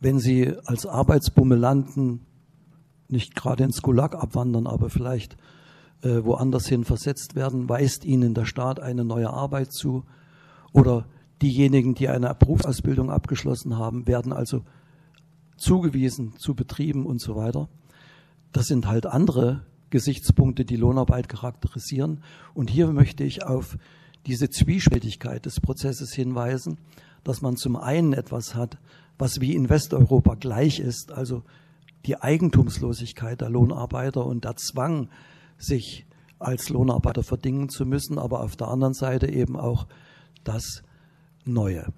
Wenn sie als Arbeitsbummelanten nicht gerade ins Gulag abwandern, aber vielleicht äh, woanders hin versetzt werden, weist ihnen der Staat eine neue Arbeit zu oder diejenigen, die eine Berufsausbildung abgeschlossen haben, werden also zugewiesen zu Betrieben und so weiter. Das sind halt andere Gesichtspunkte, die Lohnarbeit charakterisieren. Und hier möchte ich auf diese Zwiespältigkeit des Prozesses hinweisen, dass man zum einen etwas hat, was wie in Westeuropa gleich ist, also die Eigentumslosigkeit der Lohnarbeiter und der Zwang, sich als Lohnarbeiter verdingen zu müssen, aber auf der anderen Seite eben auch das Neue.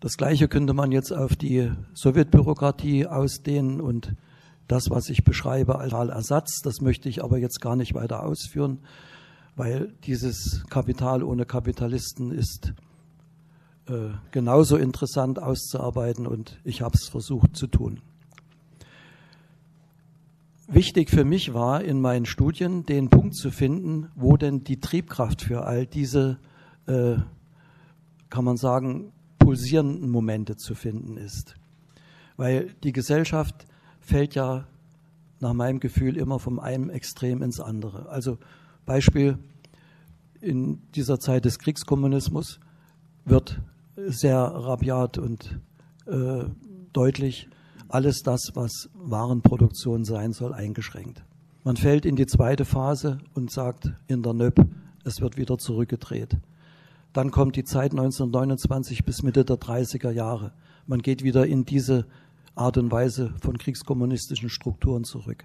Das Gleiche könnte man jetzt auf die Sowjetbürokratie ausdehnen und das, was ich beschreibe als Ersatz, das möchte ich aber jetzt gar nicht weiter ausführen, weil dieses Kapital ohne Kapitalisten ist äh, genauso interessant auszuarbeiten und ich habe es versucht zu tun. Wichtig für mich war in meinen Studien, den Punkt zu finden, wo denn die Triebkraft für all diese, äh, kann man sagen, pulsierenden Momente zu finden ist. Weil die Gesellschaft fällt ja nach meinem Gefühl immer vom einen Extrem ins andere. Also Beispiel in dieser Zeit des Kriegskommunismus wird sehr rabiat und äh, deutlich alles das, was Warenproduktion sein soll, eingeschränkt. Man fällt in die zweite Phase und sagt in der NÖP, es wird wieder zurückgedreht. Dann kommt die Zeit 1929 bis Mitte der 30er Jahre. Man geht wieder in diese Art und Weise von kriegskommunistischen Strukturen zurück.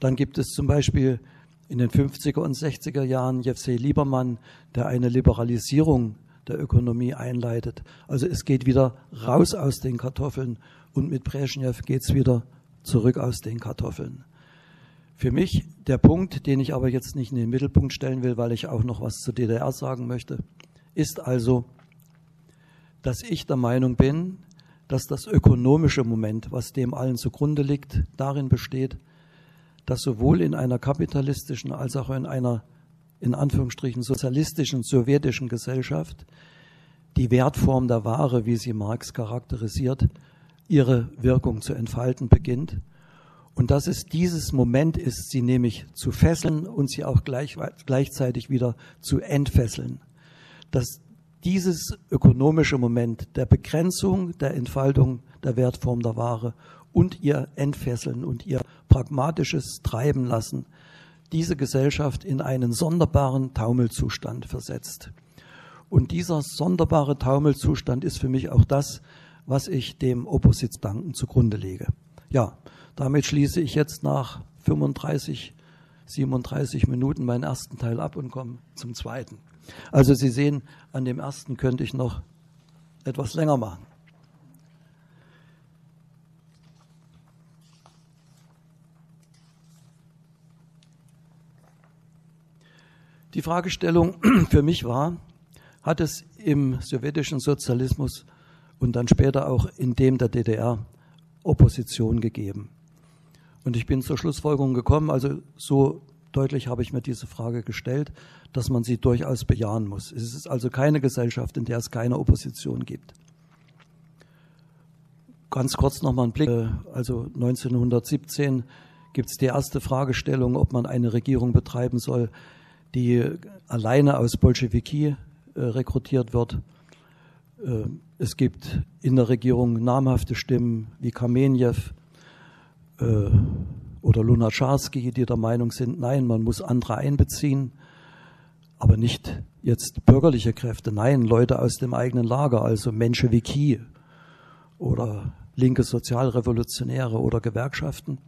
Dann gibt es zum Beispiel in den 50er und 60er Jahren Jefsej Liebermann, der eine Liberalisierung der Ökonomie einleitet. Also es geht wieder raus aus den Kartoffeln und mit Brezhnev geht es wieder zurück aus den Kartoffeln. Für mich der Punkt, den ich aber jetzt nicht in den Mittelpunkt stellen will, weil ich auch noch was zur DDR sagen möchte, ist also, dass ich der Meinung bin, dass das ökonomische Moment, was dem allen zugrunde liegt, darin besteht, dass sowohl in einer kapitalistischen als auch in einer in Anführungsstrichen sozialistischen, sowjetischen Gesellschaft die Wertform der Ware, wie sie Marx charakterisiert, ihre Wirkung zu entfalten beginnt. Und dass es dieses Moment ist, sie nämlich zu fesseln und sie auch gleich, gleichzeitig wieder zu entfesseln. Dass dieses ökonomische Moment der Begrenzung, der Entfaltung der Wertform der Ware und ihr Entfesseln und ihr pragmatisches Treiben lassen, diese Gesellschaft in einen sonderbaren Taumelzustand versetzt. Und dieser sonderbare Taumelzustand ist für mich auch das, was ich dem Oppositionsdanken zugrunde lege. Ja, damit schließe ich jetzt nach 35, 37 Minuten meinen ersten Teil ab und komme zum zweiten. Also Sie sehen, an dem ersten könnte ich noch etwas länger machen. Die Fragestellung für mich war, hat es im sowjetischen Sozialismus und dann später auch in dem der DDR Opposition gegeben? Und ich bin zur Schlussfolgerung gekommen, also so deutlich habe ich mir diese Frage gestellt, dass man sie durchaus bejahen muss. Es ist also keine Gesellschaft, in der es keine Opposition gibt. Ganz kurz nochmal ein Blick. Also 1917 gibt es die erste Fragestellung, ob man eine Regierung betreiben soll, die alleine aus Bolschewiki äh, rekrutiert wird. Äh, es gibt in der Regierung namhafte Stimmen wie Kamenjew äh, oder Lunacharsky, die der Meinung sind, nein, man muss andere einbeziehen, aber nicht jetzt bürgerliche Kräfte, nein, Leute aus dem eigenen Lager, also Menschewiki oder linke Sozialrevolutionäre oder Gewerkschaften.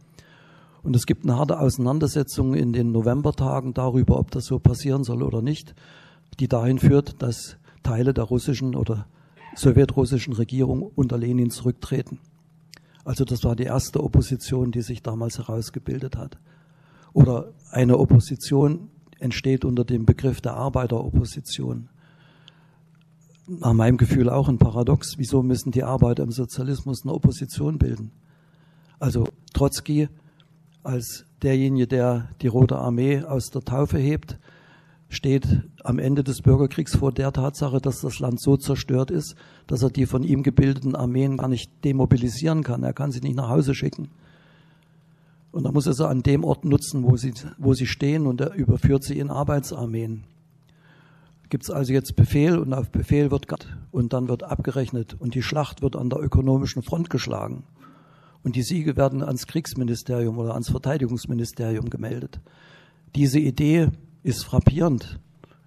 Und es gibt eine harte Auseinandersetzung in den Novembertagen darüber, ob das so passieren soll oder nicht, die dahin führt, dass Teile der russischen oder sowjetrussischen Regierung unter Lenin zurücktreten. Also das war die erste Opposition, die sich damals herausgebildet hat. Oder eine Opposition entsteht unter dem Begriff der Arbeiteropposition. Nach meinem Gefühl auch ein Paradox. Wieso müssen die Arbeiter im Sozialismus eine Opposition bilden? Also Trotzki als derjenige, der die Rote Armee aus der Taufe hebt, steht am Ende des Bürgerkriegs vor der Tatsache, dass das Land so zerstört ist, dass er die von ihm gebildeten Armeen gar nicht demobilisieren kann. Er kann sie nicht nach Hause schicken. Und da muss er sie an dem Ort nutzen, wo sie, wo sie stehen, und er überführt sie in Arbeitsarmeen. Gibt es also jetzt Befehl und auf Befehl wird und dann wird abgerechnet und die Schlacht wird an der ökonomischen Front geschlagen. Und die Siege werden ans Kriegsministerium oder ans Verteidigungsministerium gemeldet. Diese Idee ist frappierend.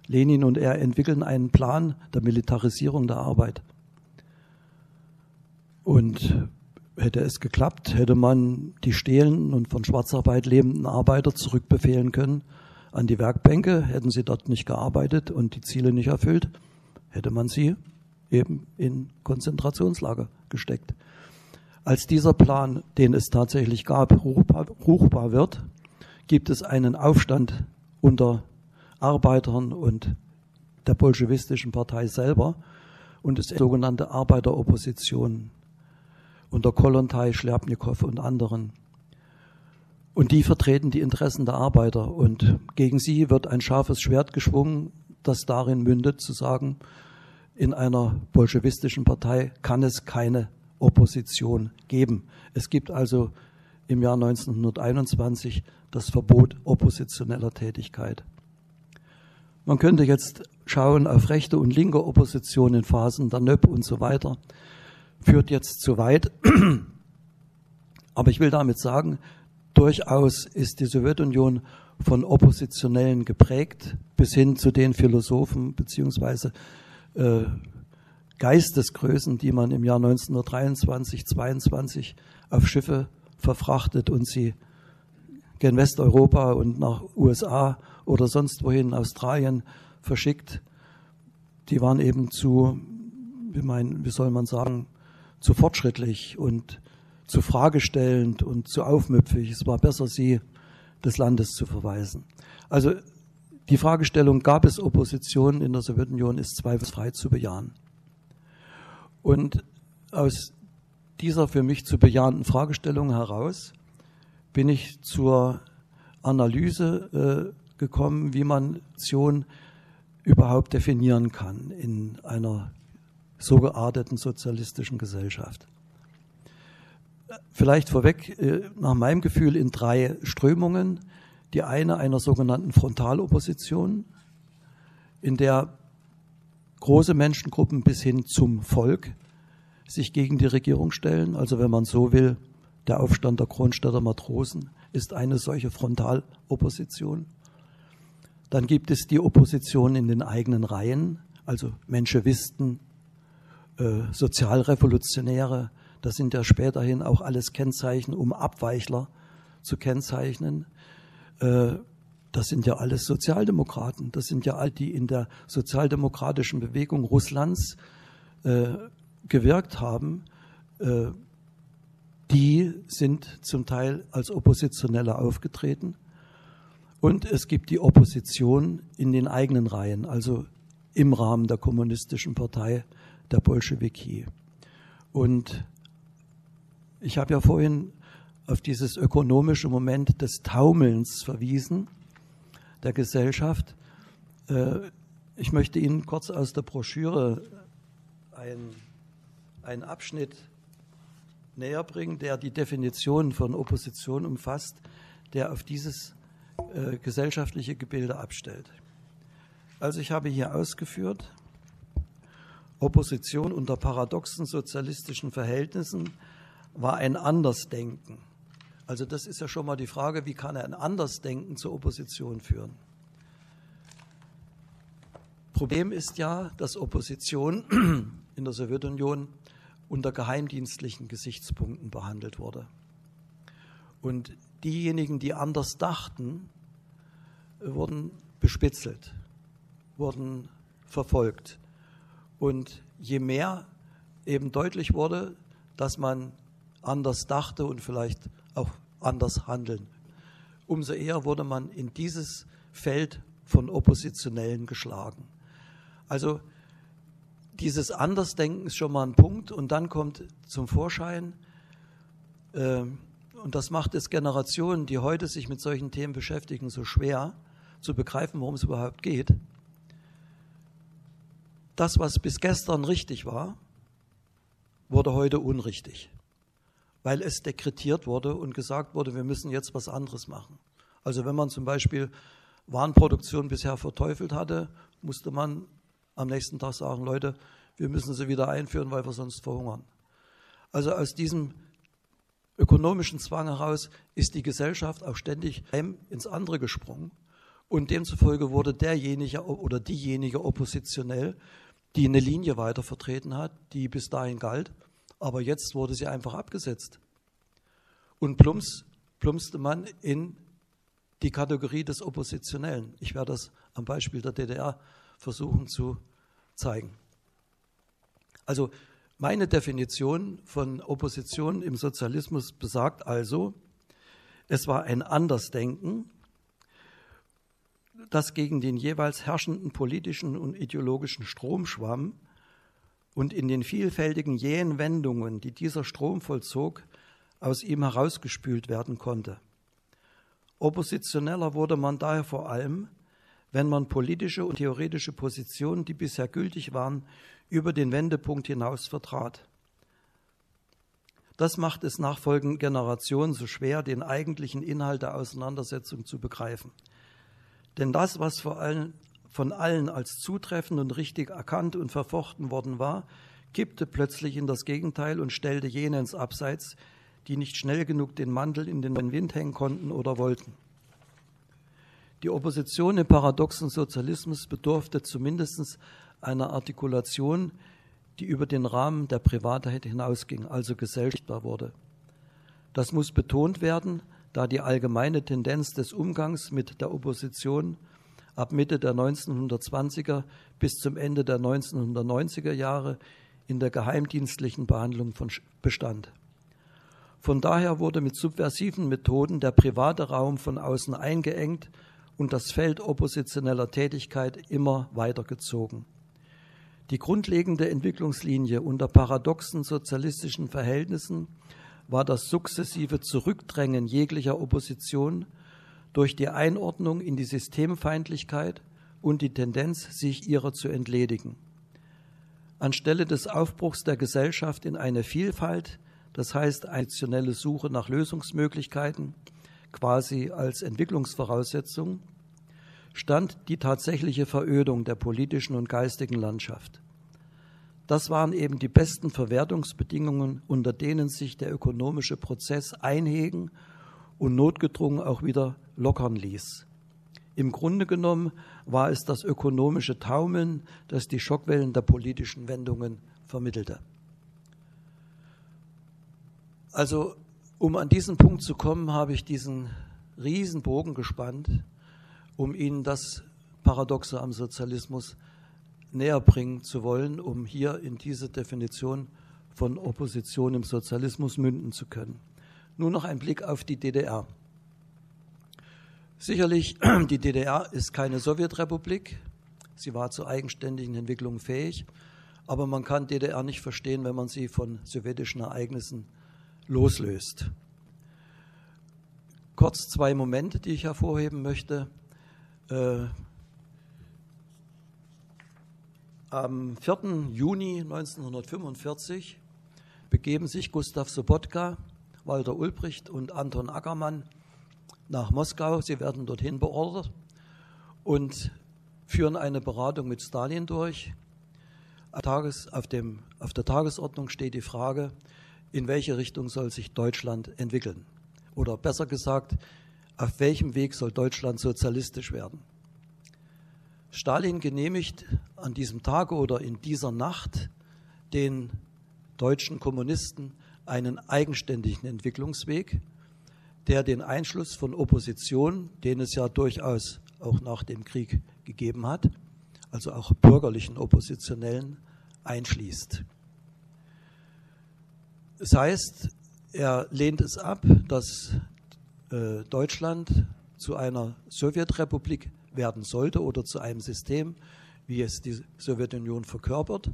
Lenin und er entwickeln einen Plan der Militarisierung der Arbeit. Und hätte es geklappt, hätte man die stehlenden und von Schwarzarbeit lebenden Arbeiter zurückbefehlen können an die Werkbänke. Hätten sie dort nicht gearbeitet und die Ziele nicht erfüllt, hätte man sie eben in Konzentrationslager gesteckt. Als dieser Plan, den es tatsächlich gab, ruchbar, wird, gibt es einen Aufstand unter Arbeitern und der bolschewistischen Partei selber und es sogenannte Arbeiteropposition unter Kolontai, Schlerbnikow und anderen. Und die vertreten die Interessen der Arbeiter und gegen sie wird ein scharfes Schwert geschwungen, das darin mündet zu sagen, in einer bolschewistischen Partei kann es keine Opposition geben. Es gibt also im Jahr 1921 das Verbot oppositioneller Tätigkeit. Man könnte jetzt schauen auf rechte und linke Opposition in Phasen der NÖP und so weiter. Führt jetzt zu weit. Aber ich will damit sagen, durchaus ist die Sowjetunion von Oppositionellen geprägt, bis hin zu den Philosophen beziehungsweise äh, Geistesgrößen, die man im Jahr 1923, 22 auf Schiffe verfrachtet und sie gen Westeuropa und nach USA oder sonst wohin, Australien verschickt. Die waren eben zu, wie, mein, wie soll man sagen, zu fortschrittlich und zu fragestellend und zu aufmüpfig. Es war besser, sie des Landes zu verweisen. Also die Fragestellung, gab es Opposition in der Sowjetunion, ist zweifelsfrei zu bejahen. Und aus dieser für mich zu bejahenden Fragestellung heraus bin ich zur Analyse äh, gekommen, wie man Nation überhaupt definieren kann in einer so gearteten sozialistischen Gesellschaft. Vielleicht vorweg, äh, nach meinem Gefühl in drei Strömungen. Die eine einer sogenannten Frontalopposition, in der große Menschengruppen bis hin zum Volk sich gegen die Regierung stellen. Also wenn man so will, der Aufstand der Kronstädter Matrosen ist eine solche Frontalopposition. Dann gibt es die Opposition in den eigenen Reihen, also Menschewisten, äh, Sozialrevolutionäre. Das sind ja späterhin auch alles Kennzeichen, um Abweichler zu kennzeichnen. Äh, das sind ja alles Sozialdemokraten. Das sind ja all die in der sozialdemokratischen Bewegung Russlands äh, gewirkt haben. Äh, die sind zum Teil als Oppositionelle aufgetreten. Und es gibt die Opposition in den eigenen Reihen, also im Rahmen der kommunistischen Partei der Bolschewiki. Und ich habe ja vorhin auf dieses ökonomische Moment des Taumelns verwiesen der Gesellschaft. Äh, ich möchte Ihnen kurz aus der Broschüre einen Abschnitt näher bringen, der die Definition von Opposition umfasst, der auf dieses äh, gesellschaftliche Gebilde abstellt. Also ich habe hier ausgeführt, Opposition unter paradoxen sozialistischen Verhältnissen war ein Andersdenken. Also das ist ja schon mal die Frage, wie kann ein Andersdenken zur Opposition führen? Problem ist ja, dass Opposition in der Sowjetunion unter geheimdienstlichen Gesichtspunkten behandelt wurde. Und diejenigen, die anders dachten, wurden bespitzelt, wurden verfolgt. Und je mehr eben deutlich wurde, dass man anders dachte und vielleicht auch anders handeln, umso eher wurde man in dieses Feld von Oppositionellen geschlagen. Also dieses Andersdenken ist schon mal ein Punkt und dann kommt zum Vorschein, äh, und das macht es Generationen, die heute sich mit solchen Themen beschäftigen, so schwer zu begreifen, worum es überhaupt geht. Das, was bis gestern richtig war, wurde heute unrichtig, weil es dekretiert wurde und gesagt wurde, wir müssen jetzt was anderes machen. Also wenn man zum Beispiel Warenproduktion bisher verteufelt hatte, musste man am nächsten Tag sagen, Leute, wir müssen sie wieder einführen, weil wir sonst verhungern. Also aus diesem ökonomischen Zwang heraus ist die Gesellschaft auch ständig ins andere gesprungen Und demzufolge wurde derjenige oder diejenige oppositionell, die eine Linie weiter vertreten hat, die bis dahin galt, aber jetzt wurde sie einfach abgesetzt. Und plumps, plumpste man in die Kategorie des Oppositionellen. Ich werde das am Beispiel der DDR versuchen zu zeigen. Also meine Definition von Opposition im Sozialismus besagt also, es war ein Andersdenken, das gegen den jeweils herrschenden politischen und ideologischen Strom schwamm und in den vielfältigen jähen Wendungen, die dieser Strom vollzog, aus ihm herausgespült werden konnte. Oppositioneller wurde man daher vor allem, wenn man politische und theoretische Positionen, die bisher gültig waren, über den Wendepunkt hinaus vertrat. Das macht es nachfolgenden Generationen so schwer, den eigentlichen Inhalt der Auseinandersetzung zu begreifen. Denn das, was vor allem von allen als zutreffend und richtig erkannt und verfochten worden war, kippte plötzlich in das Gegenteil und stellte jene ins Abseits, die nicht schnell genug den Mantel in den Wind hängen konnten oder wollten. Die Opposition im paradoxen Sozialismus bedurfte zumindest einer Artikulation, die über den Rahmen der Privatheit hinausging, also gesellschaftbar wurde. Das muss betont werden, da die allgemeine Tendenz des Umgangs mit der Opposition ab Mitte der 1920er bis zum Ende der 1990er Jahre in der geheimdienstlichen Behandlung von bestand. Von daher wurde mit subversiven Methoden der private Raum von außen eingeengt und das Feld oppositioneller Tätigkeit immer weitergezogen. Die grundlegende Entwicklungslinie unter paradoxen sozialistischen Verhältnissen war das sukzessive Zurückdrängen jeglicher Opposition durch die Einordnung in die Systemfeindlichkeit und die Tendenz, sich ihrer zu entledigen. Anstelle des Aufbruchs der Gesellschaft in eine Vielfalt, das heißt additionelle Suche nach Lösungsmöglichkeiten, quasi als Entwicklungsvoraussetzung, stand die tatsächliche Verödung der politischen und geistigen Landschaft. Das waren eben die besten Verwertungsbedingungen, unter denen sich der ökonomische Prozess einhegen und notgedrungen auch wieder lockern ließ. Im Grunde genommen war es das ökonomische Taumeln, das die Schockwellen der politischen Wendungen vermittelte. Also um an diesen Punkt zu kommen, habe ich diesen Riesenbogen gespannt, um Ihnen das Paradoxe am Sozialismus näher bringen zu wollen, um hier in diese Definition von Opposition im Sozialismus münden zu können. Nur noch ein Blick auf die DDR. Sicherlich, die DDR ist keine Sowjetrepublik. Sie war zur eigenständigen Entwicklung fähig. Aber man kann DDR nicht verstehen, wenn man sie von sowjetischen Ereignissen loslöst. Kurz zwei Momente, die ich hervorheben möchte. Äh, am 4. Juni 1945 begeben sich Gustav Sobotka, Walter Ulbricht und Anton Ackermann nach Moskau. Sie werden dorthin beordert und führen eine Beratung mit Stalin durch. Auf, dem, auf der Tagesordnung steht die Frage, in welche Richtung soll sich Deutschland entwickeln? Oder besser gesagt, auf welchem Weg soll Deutschland sozialistisch werden? Stalin genehmigt an diesem Tage oder in dieser Nacht den deutschen Kommunisten einen eigenständigen Entwicklungsweg, der den Einschluss von Opposition, den es ja durchaus auch nach dem Krieg gegeben hat, also auch bürgerlichen Oppositionellen, einschließt. Das heißt, er lehnt es ab, dass äh, Deutschland zu einer Sowjetrepublik werden sollte oder zu einem System, wie es die Sowjetunion verkörpert,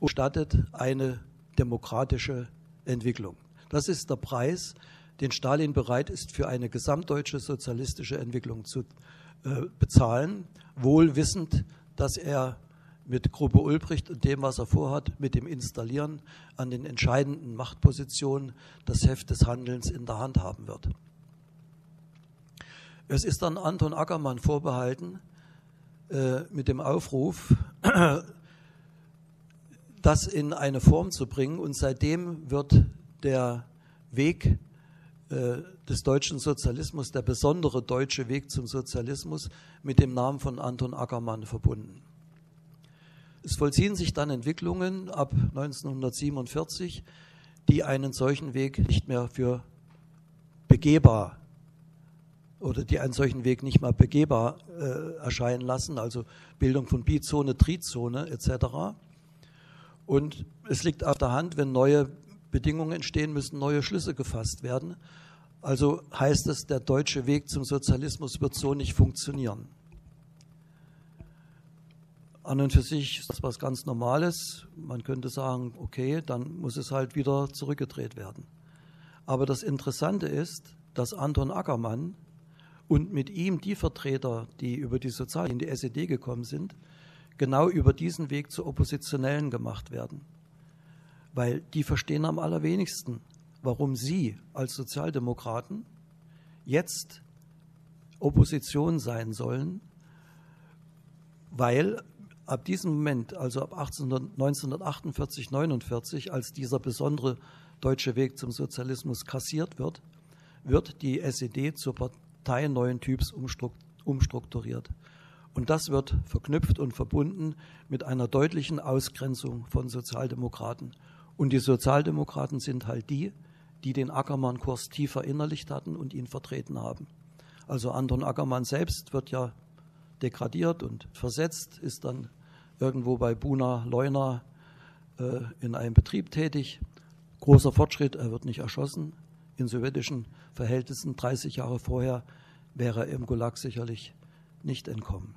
und stattet eine demokratische Entwicklung. Das ist der Preis, den Stalin bereit ist, für eine gesamtdeutsche sozialistische Entwicklung zu äh, bezahlen, wohl wissend, dass er mit Gruppe Ulbricht und dem, was er vorhat, mit dem Installieren an den entscheidenden Machtpositionen das Heft des Handelns in der Hand haben wird. Es ist dann Anton Ackermann vorbehalten, äh, mit dem Aufruf, das in eine Form zu bringen. Und seitdem wird der Weg äh, des deutschen Sozialismus, der besondere deutsche Weg zum Sozialismus, mit dem Namen von Anton Ackermann verbunden. Es vollziehen sich dann Entwicklungen ab 1947, die einen solchen Weg nicht mehr für begehbar oder die einen solchen Weg nicht mehr begehbar äh, erscheinen lassen, also Bildung von Bizone, Trizone etc. Und es liegt auf der Hand, wenn neue Bedingungen entstehen, müssen neue Schlüsse gefasst werden. Also heißt es, der deutsche Weg zum Sozialismus wird so nicht funktionieren. An und für sich ist das was ganz Normales. Man könnte sagen, okay, dann muss es halt wieder zurückgedreht werden. Aber das Interessante ist, dass Anton Ackermann und mit ihm die Vertreter, die über die Sozial in die SED gekommen sind, genau über diesen Weg zu Oppositionellen gemacht werden weil die verstehen am allerwenigsten, warum sie als Sozialdemokraten jetzt Opposition sein sollen, weil ab diesem Moment, also ab 1948, 49, als dieser besondere deutsche Weg zum Sozialismus kassiert wird, wird die SED zur Partei neuen Typs umstrukturiert. Und das wird verknüpft und verbunden mit einer deutlichen Ausgrenzung von Sozialdemokraten. Und die Sozialdemokraten sind halt die, die den Ackermann-Kurs tief verinnerlicht hatten und ihn vertreten haben. Also Anton Ackermann selbst wird ja degradiert und versetzt, ist dann irgendwo bei Buna Leuna äh, in einem Betrieb tätig. Großer Fortschritt, er wird nicht erschossen. In sowjetischen Verhältnissen 30 Jahre vorher wäre er im Gulag sicherlich nicht entkommen.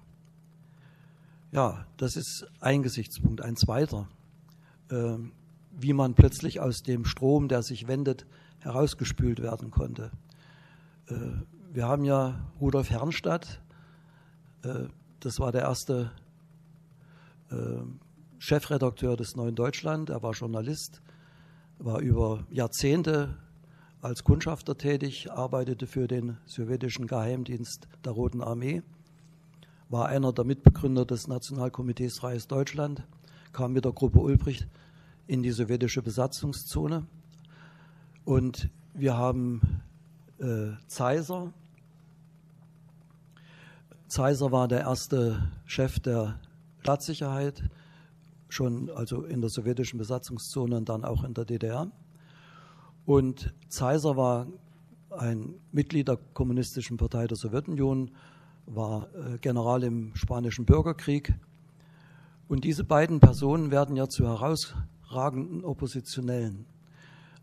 Ja, das ist ein Gesichtspunkt. Ein zweiter. Ähm, wie man plötzlich aus dem Strom, der sich wendet, herausgespült werden konnte. Äh, wir haben ja Rudolf Herrnstadt, äh, das war der erste äh, Chefredakteur des Neuen Deutschland, er war Journalist, war über Jahrzehnte als Kundschafter tätig, arbeitete für den sowjetischen Geheimdienst der Roten Armee, war einer der Mitbegründer des Nationalkomitees Freies Deutschland, kam mit der Gruppe Ulbricht in die sowjetische Besatzungszone. Und wir haben äh, Zeiser. Zeiser war der erste Chef der Staatssicherheit, schon also in der sowjetischen Besatzungszone und dann auch in der DDR. Und Zeiser war ein Mitglied der Kommunistischen Partei der Sowjetunion, war äh, General im Spanischen Bürgerkrieg. Und diese beiden Personen werden ja zu heraus ragenden Oppositionellen.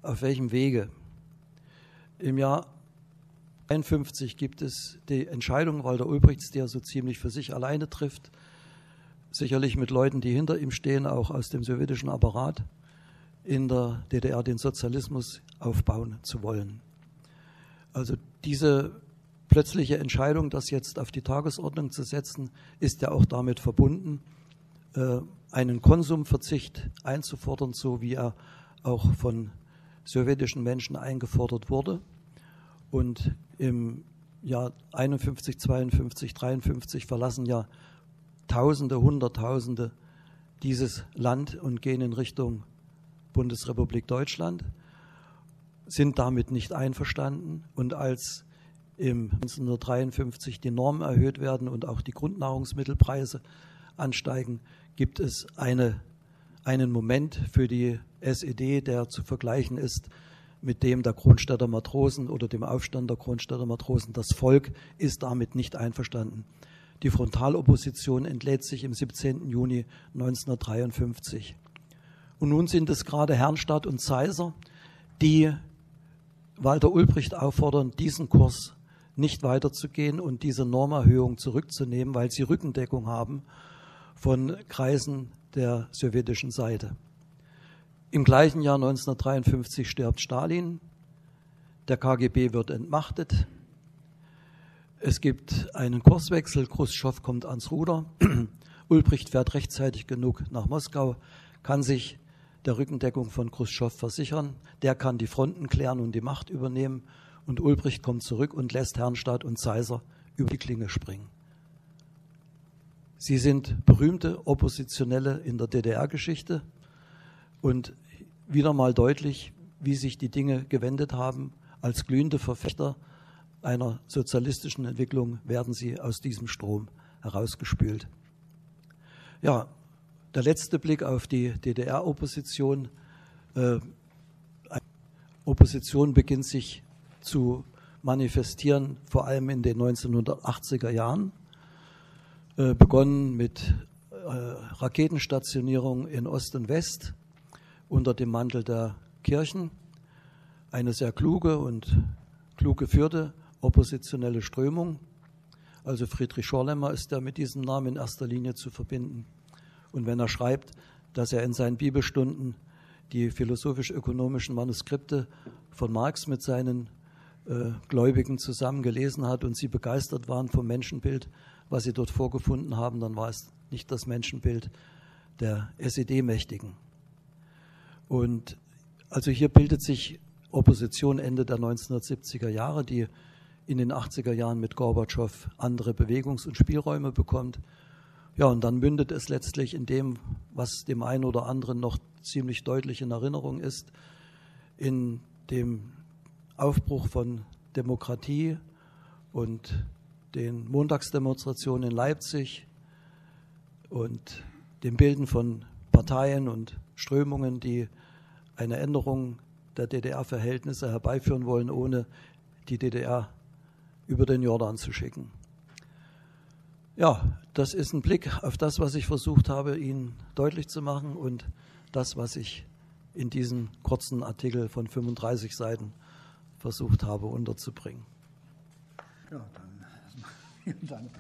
Auf welchem Wege? Im Jahr 1951 gibt es die Entscheidung Walter Ulbrichts, die er so ziemlich für sich alleine trifft, sicherlich mit Leuten, die hinter ihm stehen, auch aus dem sowjetischen Apparat, in der DDR den Sozialismus aufbauen zu wollen. Also diese plötzliche Entscheidung, das jetzt auf die Tagesordnung zu setzen, ist ja auch damit verbunden, äh, einen Konsumverzicht einzufordern, so wie er auch von sowjetischen Menschen eingefordert wurde. Und im Jahr 51, 52, 53 verlassen ja Tausende, Hunderttausende dieses Land und gehen in Richtung Bundesrepublik Deutschland, sind damit nicht einverstanden. Und als im 1953 die Normen erhöht werden und auch die Grundnahrungsmittelpreise ansteigen, gibt es eine, einen Moment für die SED, der zu vergleichen ist mit dem der Kronstädter Matrosen oder dem Aufstand der Kronstädter Matrosen. Das Volk ist damit nicht einverstanden. Die Frontalopposition entlädt sich im 17. Juni 1953. Und nun sind es gerade Herrnstadt und Zeiser, die Walter Ulbricht auffordern, diesen Kurs nicht weiterzugehen und diese Normerhöhung zurückzunehmen, weil sie Rückendeckung haben von Kreisen der sowjetischen Seite. Im gleichen Jahr 1953 stirbt Stalin, der KGB wird entmachtet, es gibt einen Kurswechsel, Khrushchev kommt ans Ruder, Ulbricht fährt rechtzeitig genug nach Moskau, kann sich der Rückendeckung von Khrushchev versichern, der kann die Fronten klären und die Macht übernehmen. Und Ulbricht kommt zurück und lässt Herrnstadt und Zeiser über die Klinge springen. Sie sind berühmte Oppositionelle in der DDR-Geschichte und wieder mal deutlich, wie sich die Dinge gewendet haben, als glühende Verfechter einer sozialistischen Entwicklung werden sie aus diesem Strom herausgespült. Ja, der letzte Blick auf die DDR-Opposition. Äh, Opposition beginnt sich zu manifestieren, vor allem in den 1980er Jahren. Äh, begonnen mit äh, Raketenstationierung in Ost und West unter dem Mantel der Kirchen. Eine sehr kluge und klug geführte oppositionelle Strömung. Also Friedrich Schorlemmer ist da mit diesem Namen in erster Linie zu verbinden. Und wenn er schreibt, dass er in seinen Bibelstunden die philosophisch-ökonomischen Manuskripte von Marx mit seinen äh, Gläubigen zusammen gelesen hat und sie begeistert waren vom Menschenbild, was sie dort vorgefunden haben, dann war es nicht das Menschenbild der SED-Mächtigen. Und also hier bildet sich Opposition Ende der 1970er Jahre, die in den 80er Jahren mit Gorbatschow andere Bewegungs- und Spielräume bekommt. Ja, und dann mündet es letztlich in dem, was dem einen oder anderen noch ziemlich deutlich in Erinnerung ist, in dem Aufbruch von Demokratie und den Montagsdemonstrationen in Leipzig und dem Bilden von Parteien und Strömungen, die eine Änderung der DDR-Verhältnisse herbeiführen wollen, ohne die DDR über den Jordan zu schicken. Ja, das ist ein Blick auf das, was ich versucht habe, Ihnen deutlich zu machen und das, was ich in diesem kurzen Artikel von 35 Seiten versucht habe unterzubringen. Ja, dann vielen Dank.